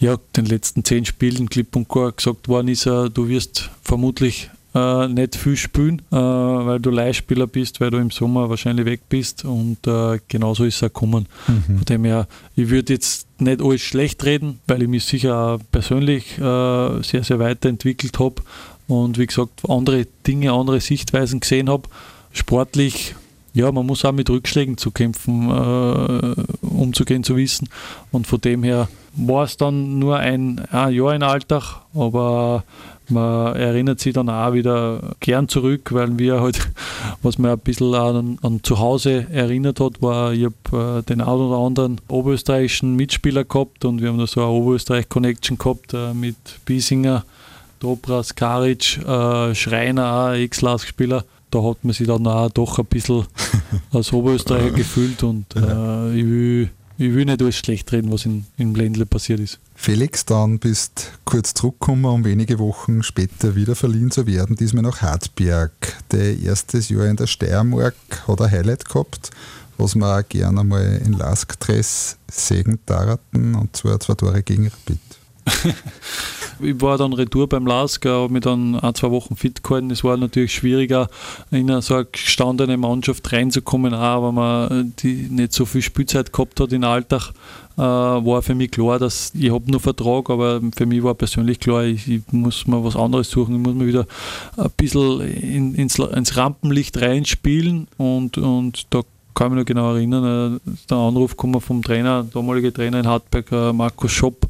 ja den letzten zehn Spielen klipp und klar gesagt worden ist, äh, du wirst vermutlich äh, nicht viel spielen, äh, weil du Leihspieler bist, weil du im Sommer wahrscheinlich weg bist und äh, genauso ist es auch gekommen. Mhm. Von dem her, ich würde jetzt nicht alles schlecht reden, weil ich mich sicher auch persönlich äh, sehr, sehr weiterentwickelt habe und wie gesagt andere Dinge, andere Sichtweisen gesehen habe. Sportlich ja, man muss auch mit Rückschlägen zu kämpfen, äh, umzugehen zu wissen. Und von dem her war es dann nur ein, ein Jahr in Alltag, aber man erinnert sich dann auch wieder gern zurück, weil wir halt, was mir ein bisschen an, an zu Hause erinnert hat, war, ich habe äh, den einen oder anderen oberösterreichischen Mitspieler gehabt und wir haben da so eine Oberösterreich-Connection gehabt äh, mit Biesinger, Dobras, Karic, äh, Schreiner, Ex-Lask-Spieler. Da hat man sich dann auch doch ein bisschen als Oberösterreicher gefühlt und äh, ich will ich will nicht alles schlecht reden, was in, in Ländle passiert ist. Felix, dann bist kurz zurückgekommen, um wenige Wochen später wieder verliehen zu werden, diesmal nach Hartberg. Der erstes Jahr in der Steiermark hat ein Highlight gehabt, was wir auch gerne mal in Lask-Dress sehen darten, und zwar zwei Tore gegen Rapid. ich war dann retour beim LASK, habe mich dann ein, zwei Wochen fit gehalten. Es war natürlich schwieriger, in so eine gestandene Mannschaft reinzukommen, auch weil man die nicht so viel Spielzeit gehabt hat in Alltag. Äh, war für mich klar, dass ich habe nur Vertrag, aber für mich war persönlich klar, ich, ich, muss mir was anderes suchen, ich muss mir wieder ein bisschen in, ins, ins Rampenlicht reinspielen und, und da kann ich mich noch genau erinnern, äh, der Anruf kam vom Trainer, damalige Trainer in Hartberg, äh, Markus Schopp,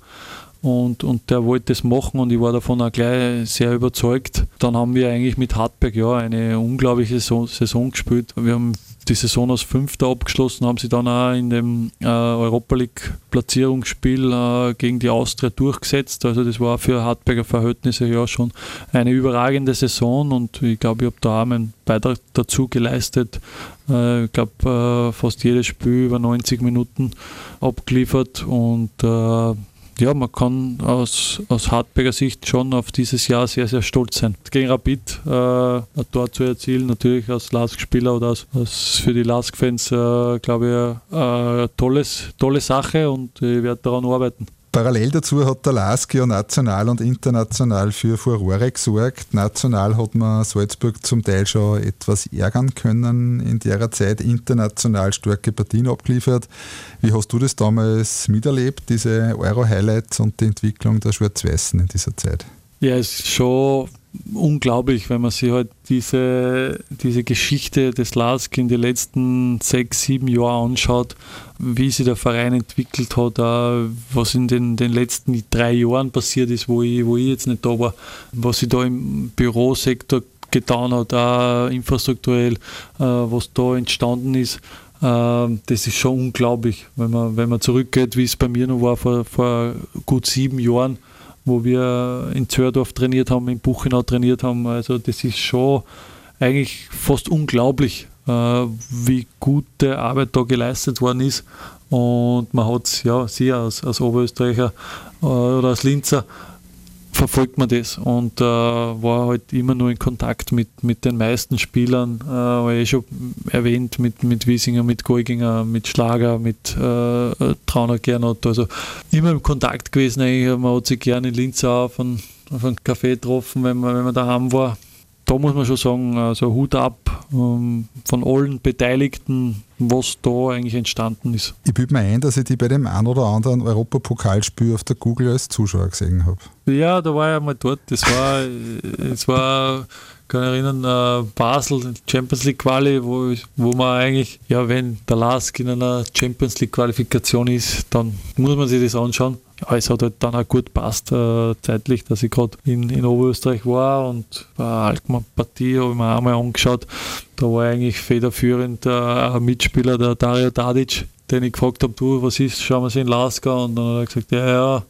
und, und der wollte das machen und ich war davon auch gleich sehr überzeugt. Dann haben wir eigentlich mit Hartberg ja eine unglaubliche Saison, Saison gespielt. Wir haben die Saison als Fünfter abgeschlossen, haben sie dann auch in dem äh, Europa League Platzierungsspiel äh, gegen die Austria durchgesetzt. Also das war für Hartberger Verhältnisse ja schon eine überragende Saison und ich glaube, ich habe da auch meinen Beitrag dazu geleistet. Äh, ich glaube, äh, fast jedes Spiel über 90 Minuten abgeliefert und äh, ja, man kann aus, aus Hartberger Sicht schon auf dieses Jahr sehr, sehr stolz sein. Gegen Rapid äh, ein Tor zu erzielen, natürlich als Lask-Spieler oder als, als, für die Lask-Fans, äh, glaube ich, eine tolles, tolle Sache und ich werde daran arbeiten. Parallel dazu hat der LASK ja national und international für Furore gesorgt. National hat man Salzburg zum Teil schon etwas ärgern können in der Zeit, international starke Partien abgeliefert. Wie hast du das damals miterlebt, diese Euro-Highlights und die Entwicklung der Schwarz-Weißen in dieser Zeit? Ja, es ist schon unglaublich, wenn man sich halt diese, diese Geschichte des LASK in den letzten sechs, sieben Jahren anschaut, wie sich der Verein entwickelt hat, was in den, den letzten drei Jahren passiert ist, wo ich, wo ich jetzt nicht da war, was sich da im Bürosektor getan hat, auch infrastrukturell, äh, was da entstanden ist. Äh, das ist schon unglaublich, wenn man, wenn man zurückgeht, wie es bei mir noch war vor, vor gut sieben Jahren wo wir in Zördorf trainiert haben, in Buchenau trainiert haben. Also das ist schon eigentlich fast unglaublich, äh, wie gute Arbeit da geleistet worden ist. Und man hat es, ja, Sie als, als Oberösterreicher äh, oder als Linzer verfolgt man das und äh, war halt immer nur in Kontakt mit, mit den meisten Spielern, äh, war eh schon erwähnt, mit, mit Wiesinger, mit Golginger, mit Schlager, mit äh, Trauner Gernot, also immer im Kontakt gewesen eigentlich, man hat sich gerne in Linz auf einen, auf einen Café getroffen, wenn man, wenn man daheim war. Da muss man schon sagen, also Hut ab ähm, von allen Beteiligten, was da eigentlich entstanden ist. Ich bilde mir ein, dass ich die bei dem einen oder anderen Europapokalspiel auf der Google als Zuschauer gesehen habe. Ja, da war ich einmal dort. Das war, es war kann ich erinnern, äh, Basel, Champions League Quali, wo, wo man eigentlich, ja, wenn der Lask in einer Champions League Qualifikation ist, dann muss man sich das anschauen ja, es hat halt dann auch gut passt äh, zeitlich, dass ich gerade in, in Oberösterreich war und bei Alkmaar-Partie habe ich mir einmal angeschaut. Da war eigentlich federführend äh, ein Mitspieler, der Dario Tadic, den ich gefragt habe, du, was ist, schauen wir sie in Laska und dann hat er gesagt, ja, ja,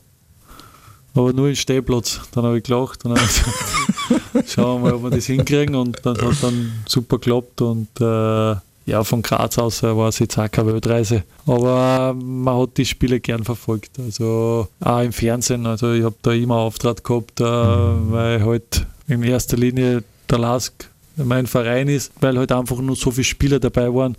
aber nur in Stehplatz. Dann habe ich gelacht und habe gesagt, schauen wir mal, ob wir das hinkriegen und dann hat dann super geklappt und äh, ja, von Graz aus war es jetzt auch keine Weltreise. Aber man hat die Spiele gern verfolgt. Also auch im Fernsehen. Also ich habe da immer Auftrag gehabt, äh, weil halt in erster Linie der Lask mein Verein ist, weil halt einfach nur so viele Spieler dabei waren,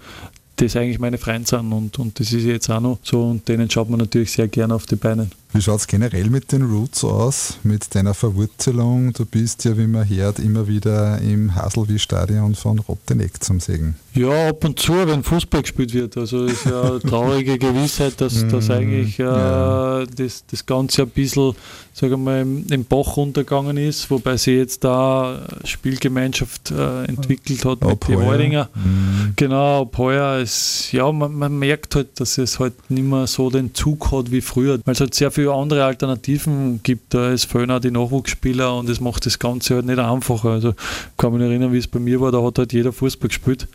das eigentlich meine Freunde sind und, und das ist jetzt auch noch so und denen schaut man natürlich sehr gerne auf die Beine. Wie schaut es generell mit den Roots aus, mit deiner Verwurzelung? Du bist ja, wie man hört, immer wieder im Haselwie-Stadion von Rotteneck zum Segen. Ja, ab und zu, wenn Fußball gespielt wird. Also ist ja eine traurige Gewissheit, dass, dass mhm. eigentlich äh, ja. das, das Ganze ein bisschen sagen wir mal, im, im Bach runtergegangen ist, wobei sie jetzt da Spielgemeinschaft äh, entwickelt hat ab mit den Waldinger. Mhm. Genau, ab heuer. Ist, ja, man, man, merkt halt, dass es halt nicht mehr so den Zug hat wie früher, weil es halt sehr viele andere Alternativen gibt. Da ist fehlen auch die Nachwuchsspieler und es macht das Ganze halt nicht einfacher. Also kann mich erinnern, wie es bei mir war, da hat halt jeder Fußball gespielt.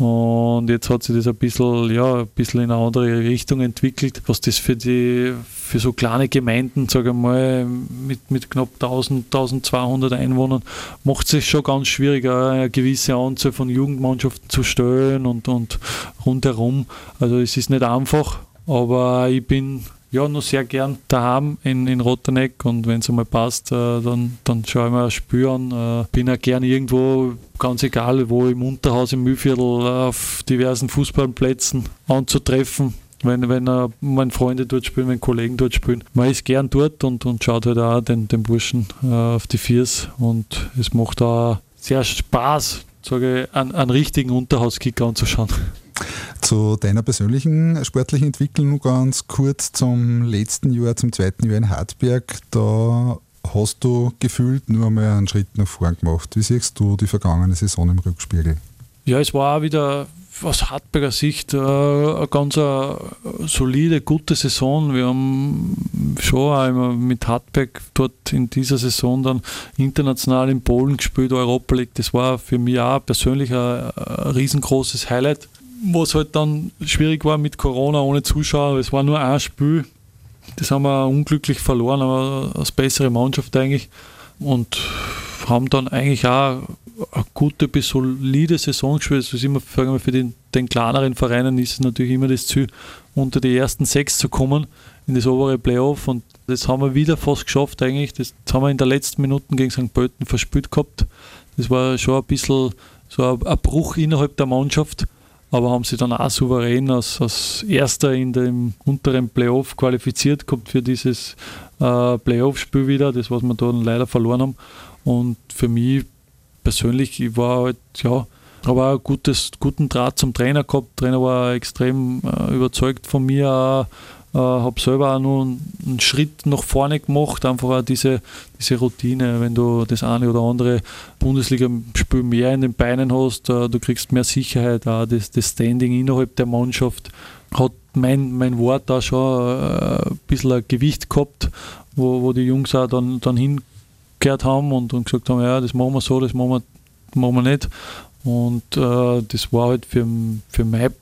Und jetzt hat sich das ein bisschen, ja, ein bisschen in eine andere Richtung entwickelt, was das für die, für so kleine Gemeinden, sage ich mal, mit, mit knapp 1000, 1200 Einwohnern, macht es schon ganz schwierig, eine gewisse Anzahl von Jugendmannschaften zu stellen und, und rundherum. Also es ist nicht einfach, aber ich bin ja, noch sehr gern daheim in, in Rotterneck und wenn es einmal passt, äh, dann, dann schaue ich mir an. Äh, bin auch gern irgendwo, ganz egal wo, im Unterhaus, im Mühlviertel, auf diversen Fußballplätzen anzutreffen. Wenn, wenn äh, meine Freunde dort spielen, wenn Kollegen dort spielen. Man ist gern dort und, und schaut halt auch den, den Burschen äh, auf die Viers und es macht auch sehr Spaß, sage ich, einen, einen richtigen Unterhauskicker anzuschauen. Zu deiner persönlichen sportlichen Entwicklung ganz kurz zum letzten Jahr, zum zweiten Jahr in Hartberg. Da hast du gefühlt nur einmal einen Schritt nach vorn gemacht. Wie siehst du die vergangene Saison im Rückspiegel? Ja, es war auch wieder aus Hartberger Sicht äh, eine ganz eine äh, solide, gute Saison. Wir haben schon einmal mit Hartberg dort in dieser Saison dann international in Polen gespielt, Europa League. Das war für mich auch persönlich ein riesengroßes Highlight was halt dann schwierig war mit Corona ohne Zuschauer. Es war nur ein Spiel. Das haben wir unglücklich verloren, aber als bessere Mannschaft eigentlich. Und haben dann eigentlich auch eine gute bis solide Saison gespielt. Das ist immer für den, den kleineren Vereinen ist es natürlich immer das Ziel, unter die ersten sechs zu kommen in das obere Playoff. Und Das haben wir wieder fast geschafft eigentlich. Das, haben wir in der letzten Minute gegen St. Pölten verspielt gehabt. Das war schon ein bisschen so ein Bruch innerhalb der Mannschaft aber haben sie dann auch souverän als, als Erster in dem unteren Playoff qualifiziert gehabt für dieses äh, Playoff-Spiel wieder, das was wir dann leider verloren haben. Und für mich persönlich, ich war halt, ja, auch gutes, guten Draht zum Trainer gehabt. Der Trainer war extrem äh, überzeugt von mir. Äh, habe selber auch noch einen Schritt nach vorne gemacht, einfach auch diese, diese Routine, wenn du das eine oder andere Bundesliga-Spiel mehr in den Beinen hast, äh, du kriegst mehr Sicherheit, auch das, das Standing innerhalb der Mannschaft hat mein, mein Wort da schon äh, ein bisschen ein Gewicht gehabt, wo, wo die Jungs auch dann, dann hingehört haben und, und gesagt haben, ja, das machen wir so, das machen wir, machen wir nicht. Und äh, das war halt für, für mein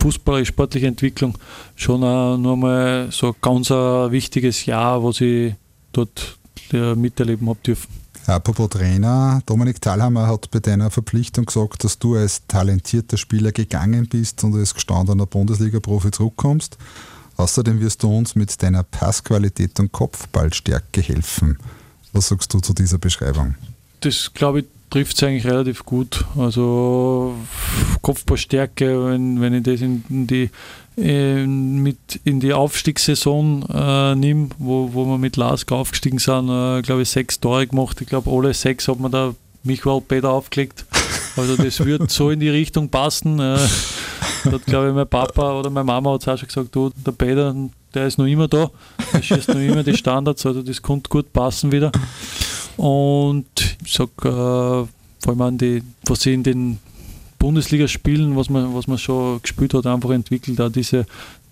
fußballerische sportliche Entwicklung schon nur mal so ein ganz ein wichtiges Jahr, was ich dort miterleben habe dürfen. Apropos Trainer, Dominik Thalhammer hat bei deiner Verpflichtung gesagt, dass du als talentierter Spieler gegangen bist und als gestandener Bundesliga-Profi zurückkommst. Außerdem wirst du uns mit deiner Passqualität und Kopfballstärke helfen. Was sagst du zu dieser Beschreibung? Das glaube ich trifft es eigentlich relativ gut. Also Kopfballstärke, wenn, wenn ich das in, die, in, mit in die Aufstiegssaison äh, nehme, wo, wo wir mit Lask aufgestiegen sind, äh, glaube ich, sechs Tore gemacht. Ich glaube, alle sechs hat man da Michael Peter aufgelegt. Also das wird so in die Richtung passen. Äh, hat, glaube ich, mein Papa oder meine Mama hat auch schon gesagt, du, der Peter, der ist noch immer da, der schießt noch immer die Standards, also das könnte gut passen wieder. Und ich sage, äh, vor allem an die, was sie in den Bundesligaspielen, was man, was man schon gespielt hat, einfach entwickelt, auch diese,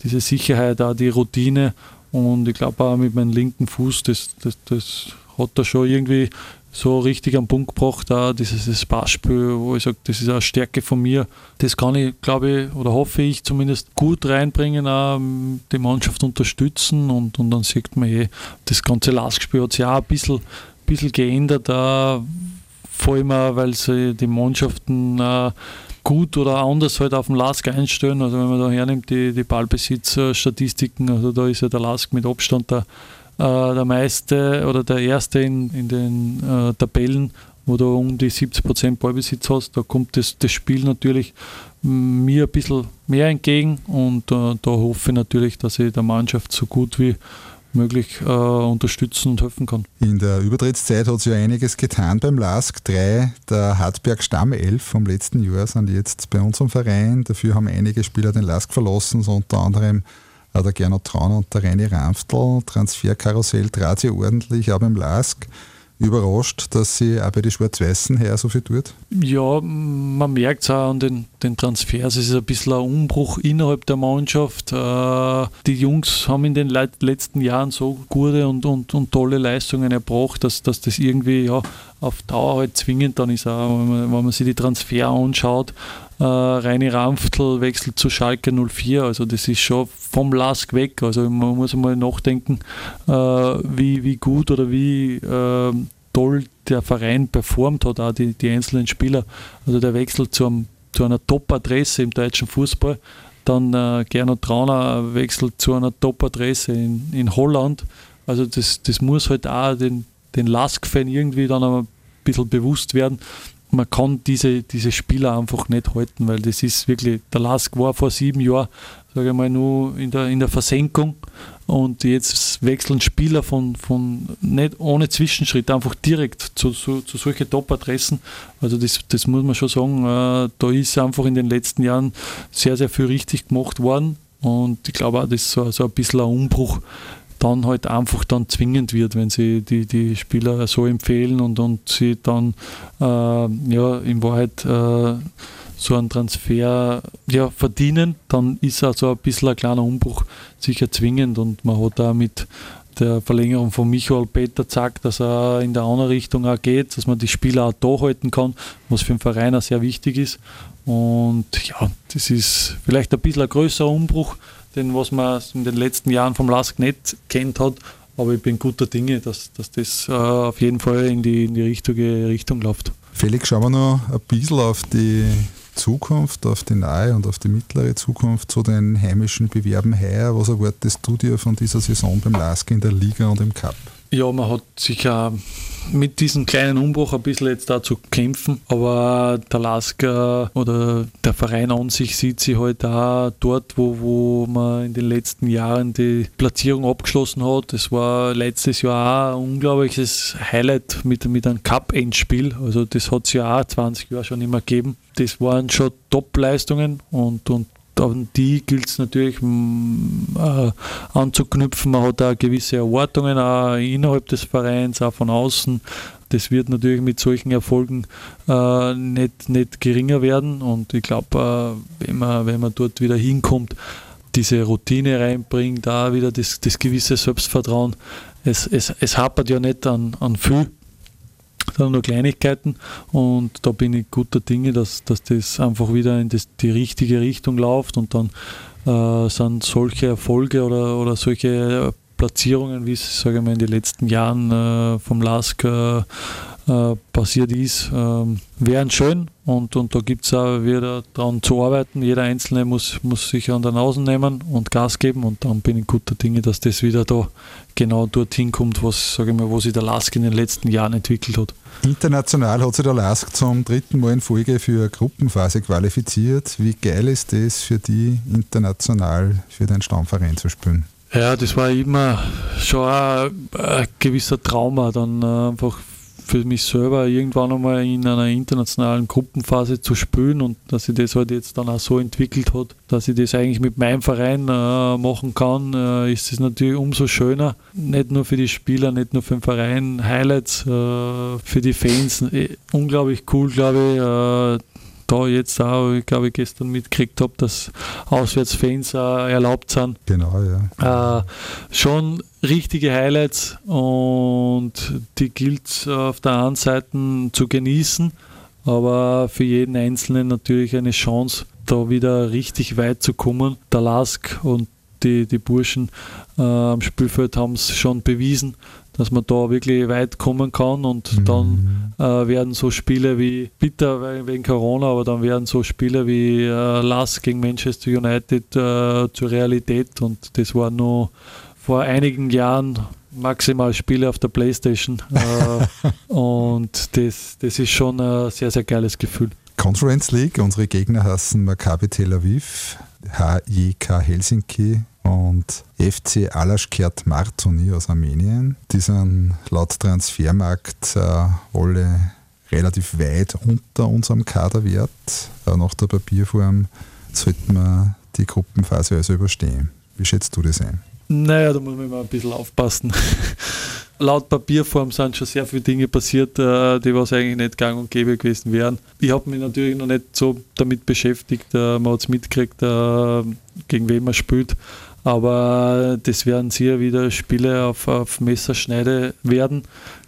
diese Sicherheit, auch die Routine. Und ich glaube auch mit meinem linken Fuß, das, das, das hat er schon irgendwie so richtig am Punkt gebracht, auch dieses Passspiel, wo ich sage, das ist eine Stärke von mir. Das kann ich, glaube ich, oder hoffe ich zumindest gut reinbringen, auch die Mannschaft unterstützen und, und dann sieht man eh, das ganze Lastspiel hat sich auch ein bisschen bisschen geändert, äh, vor allem weil sie die Mannschaften äh, gut oder anders halt auf dem Lask einstellen. Also wenn man da hernimmt, die, die Ballbesitzstatistiken, also da ist ja der Lask mit Abstand der, äh, der meiste oder der erste in, in den äh, Tabellen, wo du um die 70% Ballbesitz hast. Da kommt das, das Spiel natürlich mir ein bisschen mehr entgegen und äh, da hoffe ich natürlich, dass ich der Mannschaft so gut wie möglich äh, unterstützen und helfen kann. In der Übertrittszeit hat sich ja einiges getan beim LASK. Drei der Hartberg Stammelf vom letzten Jahr sind jetzt bei unserem Verein. Dafür haben einige Spieler den LASK verlassen, so unter anderem der Gernot Traun und der Reini Ramftl. Transferkarussell trat sie ordentlich, auch beim LASK überrascht, dass sie auch bei den Schwarz-Weißen her so viel tut? Ja, man merkt es auch an den, den Transfers. Es ist ein bisschen ein Umbruch innerhalb der Mannschaft. Äh, die Jungs haben in den letzten Jahren so gute und, und, und tolle Leistungen erbracht, dass, dass das irgendwie ja, auf Dauer halt zwingend dann ist, auch, wenn, man, wenn man sich die Transfer anschaut. Äh, Reini Ramftl wechselt zu Schalke 04, also das ist schon vom Lask weg. Also man muss einmal nachdenken, äh, wie, wie gut oder wie äh, toll der Verein performt hat, auch die, die einzelnen Spieler. Also der Wechsel zu, einem, zu einer Top-Adresse im deutschen Fußball. Dann äh, Gernot Trauner wechselt zu einer Top-Adresse in, in Holland. Also das, das muss halt auch den, den Lask-Fan irgendwie dann ein bisschen bewusst werden. Man kann diese, diese Spieler einfach nicht halten, weil das ist wirklich, der Lask war vor sieben Jahren, sage ich mal, nur in der, in der Versenkung und jetzt wechseln Spieler von, von nicht ohne Zwischenschritt, einfach direkt zu, zu, zu solchen Top-Adressen. Also das, das muss man schon sagen, äh, da ist einfach in den letzten Jahren sehr, sehr viel richtig gemacht worden und ich glaube auch, das ist so, so ein bisschen ein Umbruch, dann halt einfach dann zwingend wird, wenn sie die, die Spieler so empfehlen und, und sie dann äh, ja in Wahrheit äh, so einen Transfer ja, verdienen, dann ist also ein bisschen ein kleiner Umbruch sicher zwingend und man hat da mit der Verlängerung von Michael Peter gesagt, dass er in der andere Richtung auch geht, dass man die Spieler auch da halten kann, was für den Verein auch sehr wichtig ist. Und ja, das ist vielleicht ein bisschen ein größerer Umbruch, den was man in den letzten Jahren vom Lask nicht kennt hat. Aber ich bin guter Dinge, dass, dass das äh, auf jeden Fall in die, in die richtige Richtung läuft. Felix, schauen wir noch ein bisschen auf die Zukunft, auf die nahe und auf die mittlere Zukunft zu den heimischen Bewerben heuer? Was erwartest du dir von dieser Saison beim LASK in der Liga und im Cup? Ja, man hat sich ja mit diesem kleinen Umbruch ein bisschen jetzt da zu kämpfen, aber der Lasker oder der Verein an sich sieht sich halt auch dort, wo, wo man in den letzten Jahren die Platzierung abgeschlossen hat. Das war letztes Jahr auch ein unglaubliches Highlight mit, mit einem Cup-Endspiel. Also das hat es ja auch 20 Jahre schon immer gegeben. Das waren schon Top-Leistungen und, und an die gilt es natürlich mm, äh, anzuknüpfen. Man hat auch gewisse Erwartungen auch innerhalb des Vereins, auch von außen. Das wird natürlich mit solchen Erfolgen äh, nicht, nicht geringer werden. Und ich glaube, äh, wenn, man, wenn man dort wieder hinkommt, diese Routine reinbringt, da wieder das, das gewisse Selbstvertrauen. Es, es, es hapert ja nicht an, an viel, sondern nur Kleinigkeiten. Und da bin ich guter Dinge, dass, dass das einfach wieder in das, die richtige Richtung läuft und dann äh, sind solche Erfolge oder, oder solche Platzierungen, wie es sage ich mal, in den letzten Jahren äh, vom LASK äh, äh, passiert ist, ähm, wären schön und, und da gibt es auch wieder daran zu arbeiten. Jeder Einzelne muss, muss sich an der Nase nehmen und Gas geben und dann bin ich guter Dinge, dass das wieder da genau dorthin kommt, was, sage ich mal, wo sich der LASK in den letzten Jahren entwickelt hat. International hat sich der LASK zum dritten Mal in Folge für eine Gruppenphase qualifiziert. Wie geil ist das für die international für den Stammverein zu spielen? Ja, das war immer schon ein, ein gewisser Trauma, dann einfach für mich selber irgendwann einmal in einer internationalen Gruppenphase zu spielen und dass sich das halt jetzt dann auch so entwickelt hat, dass ich das eigentlich mit meinem Verein äh, machen kann, äh, ist es natürlich umso schöner. Nicht nur für die Spieler, nicht nur für den Verein, Highlights äh, für die Fans. Äh, unglaublich cool, glaube ich äh, da jetzt auch, ich glaube, ich gestern mitgekriegt habe, dass Auswärtsfans äh, erlaubt sind. Genau, ja. Äh, schon richtige Highlights und die gilt es auf der einen Seite zu genießen, aber für jeden Einzelnen natürlich eine Chance, da wieder richtig weit zu kommen. Der Lask und die, die Burschen äh, am Spielfeld haben es schon bewiesen, dass man da wirklich weit kommen kann und mhm. dann äh, werden so Spiele wie, bitter wegen Corona, aber dann werden so Spiele wie äh, Lass gegen Manchester United äh, zur Realität und das war nur vor einigen Jahren maximal Spiele auf der Playstation äh, und das, das ist schon ein sehr, sehr geiles Gefühl. Conference League, unsere Gegner heißen Maccabi Tel Aviv, HJK Helsinki und FC Alaschkert Martoni aus Armenien. Die sind laut Transfermarkt äh, alle relativ weit unter unserem Kaderwert. Äh, nach der Papierform sollten wir die Gruppenphase also überstehen. Wie schätzt du das ein? Naja, da muss man mal ein bisschen aufpassen. Laut Papierform sind schon sehr viele Dinge passiert, äh, die was eigentlich nicht gang und gäbe gewesen wären. Ich habe mich natürlich noch nicht so damit beschäftigt. Äh, man hat es mitgekriegt, äh, gegen wen man spielt. Aber das werden sicher wieder Spiele auf, auf Messerschneide werden.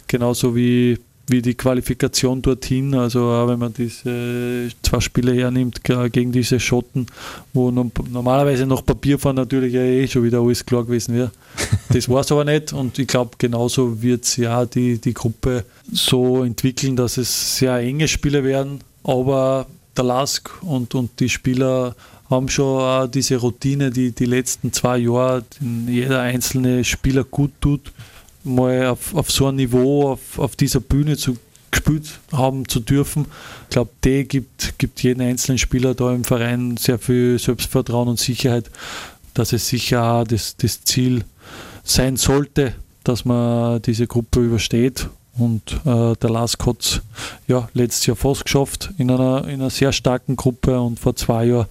Genauso wie wie die Qualifikation dorthin, also auch wenn man diese zwei Spiele hernimmt gegen diese Schotten, wo normalerweise noch Papierfahren natürlich eh schon wieder alles klar gewesen wäre. Das war es aber nicht und ich glaube, genauso wird es ja die, die Gruppe so entwickeln, dass es sehr enge Spiele werden, aber der Lask und, und die Spieler haben schon diese Routine, die die letzten zwei Jahre jeder einzelne Spieler gut tut mal auf, auf so ein Niveau, auf, auf dieser Bühne zu gespielt haben zu dürfen. Ich glaube, der gibt, gibt jeden einzelnen Spieler da im Verein sehr viel Selbstvertrauen und Sicherheit, dass es sicher das, das Ziel sein sollte, dass man diese Gruppe übersteht. Und äh, der hat es ja, letztes Jahr fast geschafft in einer, in einer sehr starken Gruppe und vor zwei Jahren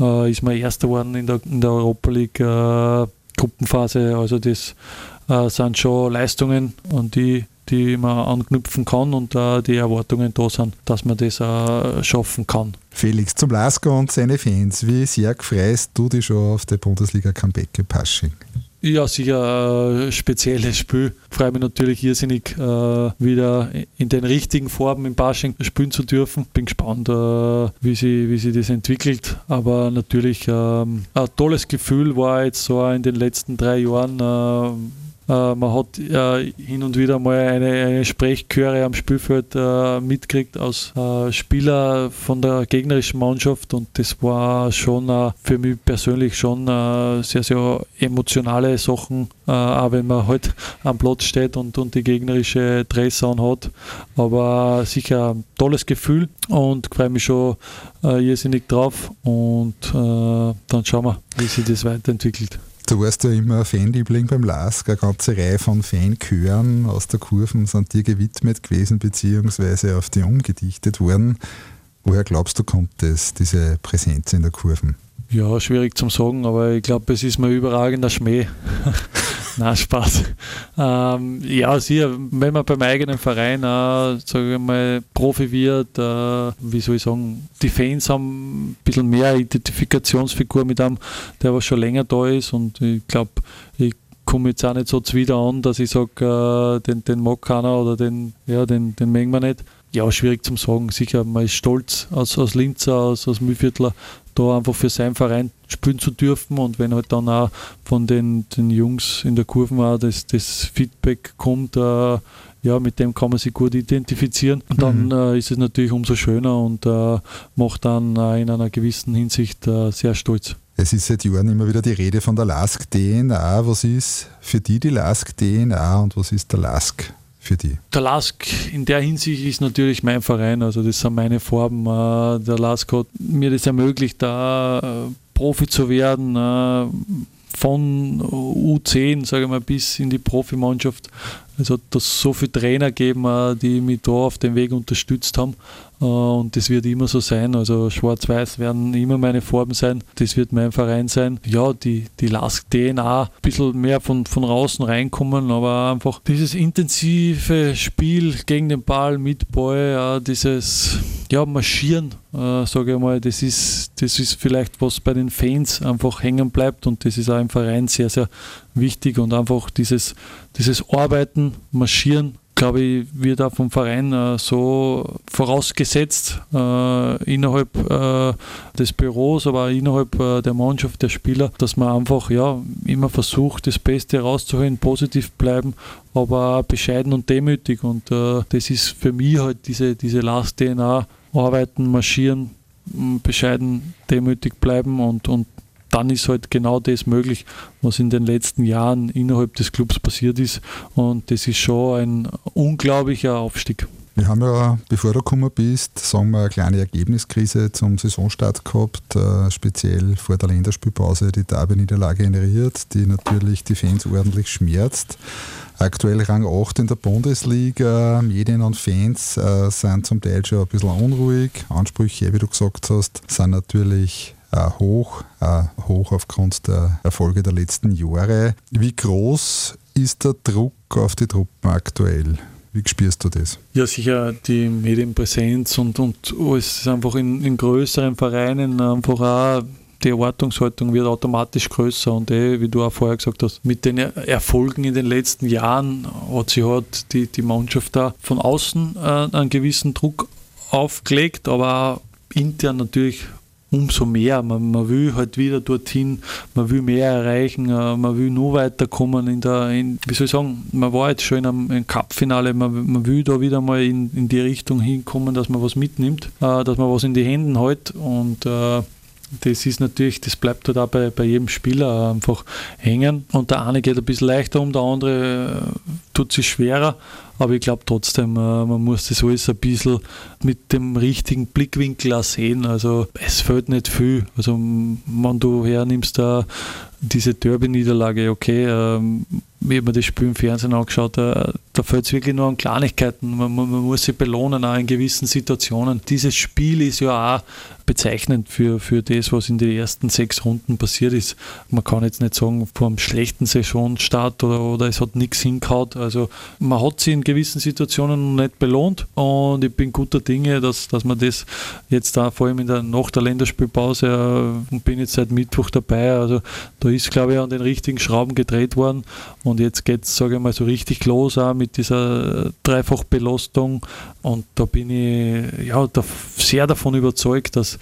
äh, ist man Erster geworden in der, in der Europa League äh, Gruppenphase. Also das äh, sind schon Leistungen, an die, die man anknüpfen kann und äh, die Erwartungen da sind, dass man das äh, schaffen kann. Felix, zum Lasker und seine Fans, wie sehr freust du dich schon auf der Bundesliga Comeback in Pasching? Ja, sicher ein spezielles Spiel. Freue mich natürlich irrsinnig, äh, wieder in den richtigen Farben im Pasching spielen zu dürfen. Bin gespannt, äh, wie, sich wie sie das entwickelt. Aber natürlich ähm, ein tolles Gefühl war jetzt so in den letzten drei Jahren äh, Äh, man hat äh, hin und wieder mal eine, eine Sprechchöre am Spielfeld äh, mitgekriegt aus äh, Spieler von der gegnerischen Mannschaft und das war schon äh, für mich persönlich schon äh, sehr, sehr emotionale Sachen, auch wenn man halt am Platz steht und, und die gegnerische Dress hat. Aber sicher ein tolles Gefühl und freue mich schon irrsinnig drauf und dann schauen wir, wie sich das weiterentwickelt. Du warst ja immer Fanliebling beim LASK. Eine ganze Reihe von Fanchören aus der Kurven sind dir gewidmet gewesen, beziehungsweise auf die umgedichtet worden. Woher glaubst du, kommt das, diese Präsenz in der Kurven? Ja, schwierig zum sagen, aber ich glaube, es ist mir überragender Schmäh. Na Spaß. Ähm, ja, sicher, wenn man beim eigenen Verein, äh, sage ich mal, Profi wird, äh, wie soll ich sagen, die Fans haben ein bisschen mehr Identifikationsfigur mit einem, der aber schon länger da ist und ich glaube, ich komme jetzt auch nicht so wieder an, dass ich sage, äh, den, den mag keiner oder den, ja, den, den mengen wir nicht. Ja, schwierig zum sagen. Sicher, man ist stolz als, als Linzer, als, als Mühlviertler, da einfach für seinen Verein spielen zu dürfen und wenn halt dann auch von den, den Jungs in der Kurve auch das, das Feedback kommt, äh, ja, mit dem kann man sich gut identifizieren. Und dann mhm. äh, ist es natürlich umso schöner und äh, macht dann in einer gewissen Hinsicht äh, sehr stolz. Es ist seit Jahren immer wieder die Rede von der Lask DNA. Was ist für die die Lask DNA und was ist der Lask für die? Der LASK in der Hinsicht ist natürlich mein Verein, also das sind meine Farben. Äh, der LASK hat mir das ermöglicht, da äh, Profi zu werden, äh, von U10, sage ich mal, bis in die Profimannschaft. Es hat das so viele Trainer gegeben, die mich da auf dem Weg unterstützt haben. Äh, und das wird immer so sein. Also Schwarz-Weiß werden immer meine Farben sein. Das wird mein Verein sein. Ja, die, die Lask DNA ein bisschen mehr von, von außen reinkommen, aber einfach dieses intensive Spiel gegen den Ball mit Ball, dieses ja, Marschieren, äh, sage ich mal, das ist, das ist vielleicht was bei den Fans einfach hängen bleibt und das ist auch im Verein sehr, sehr wichtig und einfach dieses, dieses Arbeiten, Marschieren, glaube ich, wird auch vom Verein äh, so vorausgesetzt äh, innerhalb äh, des Büros, aber auch innerhalb äh, der Mannschaft der Spieler, dass man einfach ja immer versucht, das Beste rauszuholen, positiv bleiben, aber bescheiden und demütig. Und äh, das ist für mich halt diese, diese Last-DNA, arbeiten, marschieren, bescheiden, demütig bleiben und, und dann ist halt genau das möglich, was in den letzten Jahren innerhalb des Clubs passiert ist. Und das ist schon ein unglaublicher Aufstieg. Wir haben ja, bevor du gekommen bist, sagen wir, eine kleine Ergebniskrise zum Saisonstart gehabt, äh, speziell vor der Länderspielpause die Derby-Niederlage generiert, die natürlich die Fans ordentlich schmerzt. Aktuell Rang 8 in der Bundesliga. Medien und Fans äh, sind zum Teil schon ein bisschen unruhig. Ansprüche, wie du gesagt hast, sind natürlich hoch, äh, hoch aufgrund der Erfolge der letzten Jahre. Wie groß ist der Druck auf die Truppen aktuell? Wie spürst du das? Ja, sicher die Medienpräsenz und, und es ist einfach in, in größeren Vereinen einfach auch die Erwartungshaltung wird automatisch größer und eh, wie du auch vorher gesagt hast, mit den Erfolgen in den letzten Jahren hat sie halt die, die Mannschaft da von außen äh, einen gewissen Druck aufgelegt, aber auch intern natürlich umso mehr. Man, man, will halt wieder dorthin, man will mehr erreichen, äh, man will nur weiterkommen in der, in, wie soll ich sagen, man war jetzt schon im Cup-Finale, man, man, will da wieder mal in, in die Richtung hinkommen, dass man was mitnimmt, äh, dass man was in die Händen hält und äh, das ist natürlich, das bleibt halt bei, bei jedem Spieler einfach hängen. Und der eine geht ein bisschen leichter um, der andere tut sich schwerer. Aber ich glaube trotzdem, äh, man muss das alles ein bisschen mit dem richtigen Blickwinkel auch sehen. Also es fällt nicht viel. Also wenn du hernimmst da diese Derby-Niederlage, okay, ähm, ich habe das Spiel im Fernsehen angeschaut, da, da fällt es wirklich nur an Kleinigkeiten. Man, man, man, muss sich belohnen, auch in gewissen Situationen. Dieses Spiel ist ja auch bezeichnend für, für das, was in den ersten sechs Runden passiert ist. Man kann jetzt nicht sagen, vor einem schlechten Saisonstart oder, oder es hat nichts hingehauen. Also man hat sie in gewissen Situationen nicht belohnt und ich bin guter Dinge, dass, dass man das jetzt da vor allem in der, nach der Länderspielpause äh, bin jetzt seit Mittwoch dabei. Also da ist, glaube ich, an den richtigen Schrauben gedreht worden und jetzt geht es, sage ich mal, so richtig los auch mit dieser Dreifachbelastung und da bin ich ja, da sehr davon überzeugt, dass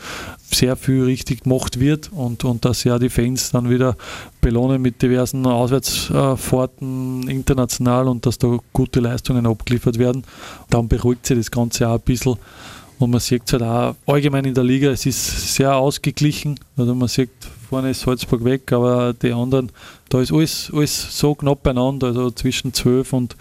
sehr viel richtig gemacht wird und, und dass ja die Fans dann wieder belohnen mit diversen Auswärtsfahrten international und dass da gute Leistungen abgeliefert werden. Dann beruhigt sich das Ganze auch ein bisschen. Und man sieht es halt auch allgemein in der Liga, es ist sehr ausgeglichen. Also man sieht, vorne ist Salzburg weg, aber die anderen, da ist alles, alles so knapp beieinander. Also zwischen 12 und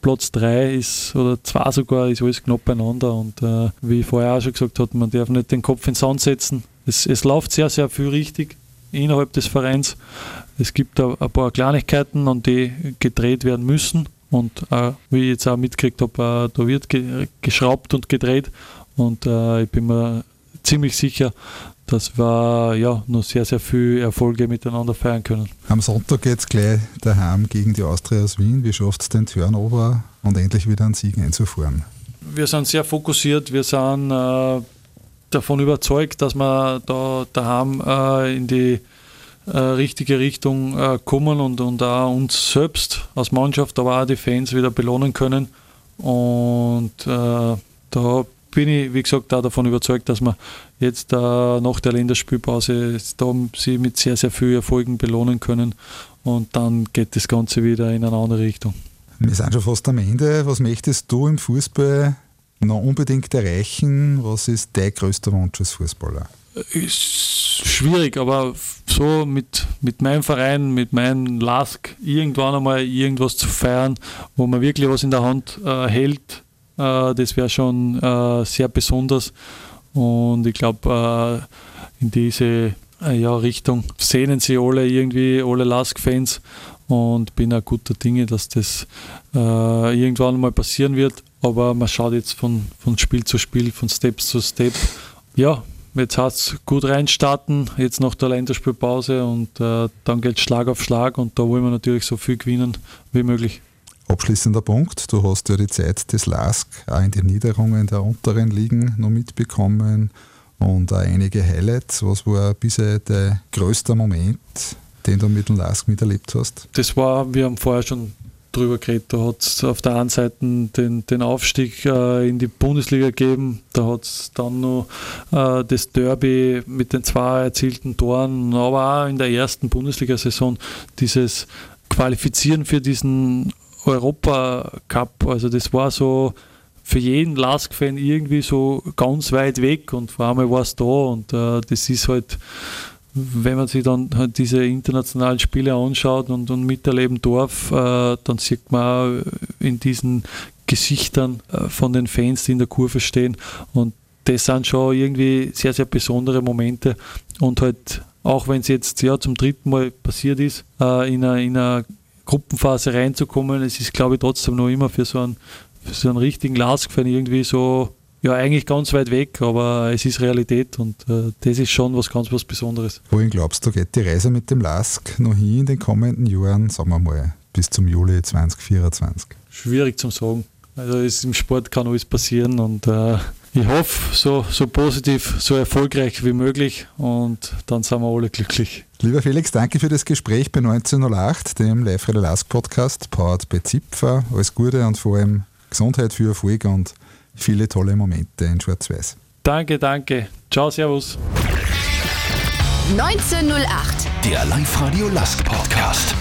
Platz 3 ist, oder 2 sogar, ist alles knapp beieinander. Und äh, wie ich vorher auch schon gesagt habe, man darf nicht den Kopf ins Sand setzen. Es, es läuft sehr, sehr viel richtig innerhalb des Vereins. Es gibt ein paar Kleinigkeiten, an die gedreht werden müssen. Und äh, wie ich jetzt auch mitgekriegt habe, äh, da wird ge geschraubt und gedreht. Und äh, ich bin mir ziemlich sicher, dass wir ja, noch sehr, sehr viele Erfolge miteinander feiern können. Am Sonntag geht es gleich daheim gegen die Austria aus Wien. Wie schafft es den Turnover und endlich wieder einen Sieg einzufahren? Wir sind sehr fokussiert, wir sind äh, davon überzeugt, dass wir da daheim äh, in die äh, richtige Richtung äh, kommen und, und auch uns selbst als Mannschaft, aber auch die Fans wieder belohnen können. Und äh, da bin ich, wie gesagt, auch davon überzeugt, dass wir jetzt äh, nach der Länderspielpause da sie mit sehr, sehr vielen Erfolgen belohnen können und dann geht das Ganze wieder in eine andere Richtung. Wir sind schon fast am Ende. Was möchtest du im Fußball noch unbedingt erreichen? Was ist dein größter Wunsch als Fußballer? Ist schwierig, aber so mit, mit meinem Verein, mit meinem Lask, irgendwann einmal irgendwas zu feiern, wo man wirklich was in der Hand äh, hält, äh, das wäre schon äh, sehr besonders. Und ich glaube, äh, in diese ja, Richtung sehnen sie alle irgendwie, alle Lask-Fans. Und bin auch guter Dinge, dass das irgendwann mal passieren wird. Aber man schaut jetzt von, von Spiel zu Spiel, von Step zu Step. Ja, jetzt hat es gut reinstarten, jetzt nach der Länderspielpause und äh, dann geht es Schlag auf Schlag und da wollen wir natürlich so viel gewinnen wie möglich. Abschließender Punkt, du hast ja die Zeit des LASK auch in den Niederungen der unteren Ligen noch mitbekommen und auch einige Highlights. Was war bisher der größte Moment, den du mit dem LASK miterlebt hast? Das war, wir haben vorher schon drüber geredet, da hat es auf der einen Seite den, den Aufstieg äh, in die Bundesliga gegeben, da hat es dann noch äh, das Derby mit den zwei erzielten Toren, aber auch in der ersten Bundesliga-Saison dieses Qualifizieren für diesen Europacup. Also das war so für jeden Lask-Fan irgendwie so ganz weit weg und vor allem war es da und äh, das ist halt, wenn man sich dann halt diese internationalen Spiele anschaut und, und miterleben darf, äh, dann sieht man in diesen Gesichtern äh, von den Fans, die in der Kurve stehen und das sind schon irgendwie sehr, sehr besondere Momente und halt auch wenn es jetzt ja zum dritten Mal passiert ist, äh, in einer Gruppenphase reinzukommen. Es ist, glaube ich, trotzdem noch immer für so einen, für so einen richtigen Lask-Fan irgendwie so, ja, eigentlich ganz weit weg, aber es ist Realität und äh, das ist schon was ganz was Besonderes. Wohin glaubst du, geht die Reise mit dem Lask noch hin in den kommenden Jahren, sagen wir mal, bis zum Juli 2024? Schwierig zu sagen. Also ist, im Sport kann alles passieren und äh, ich hoffe, so, so positiv, so erfolgreich wie möglich und dann sind wir alle glücklich. Lieber Felix, danke für das Gespräch bei 1908, dem live radio Lask Podcast, powered bei Zipfer. Alles Gute und vor allem Gesundheit für Erfolg und viele tolle Momente in Schwarz-Weiß. Danke, danke. Ciao, Servus. 1908, der Live-Radio Lask Podcast.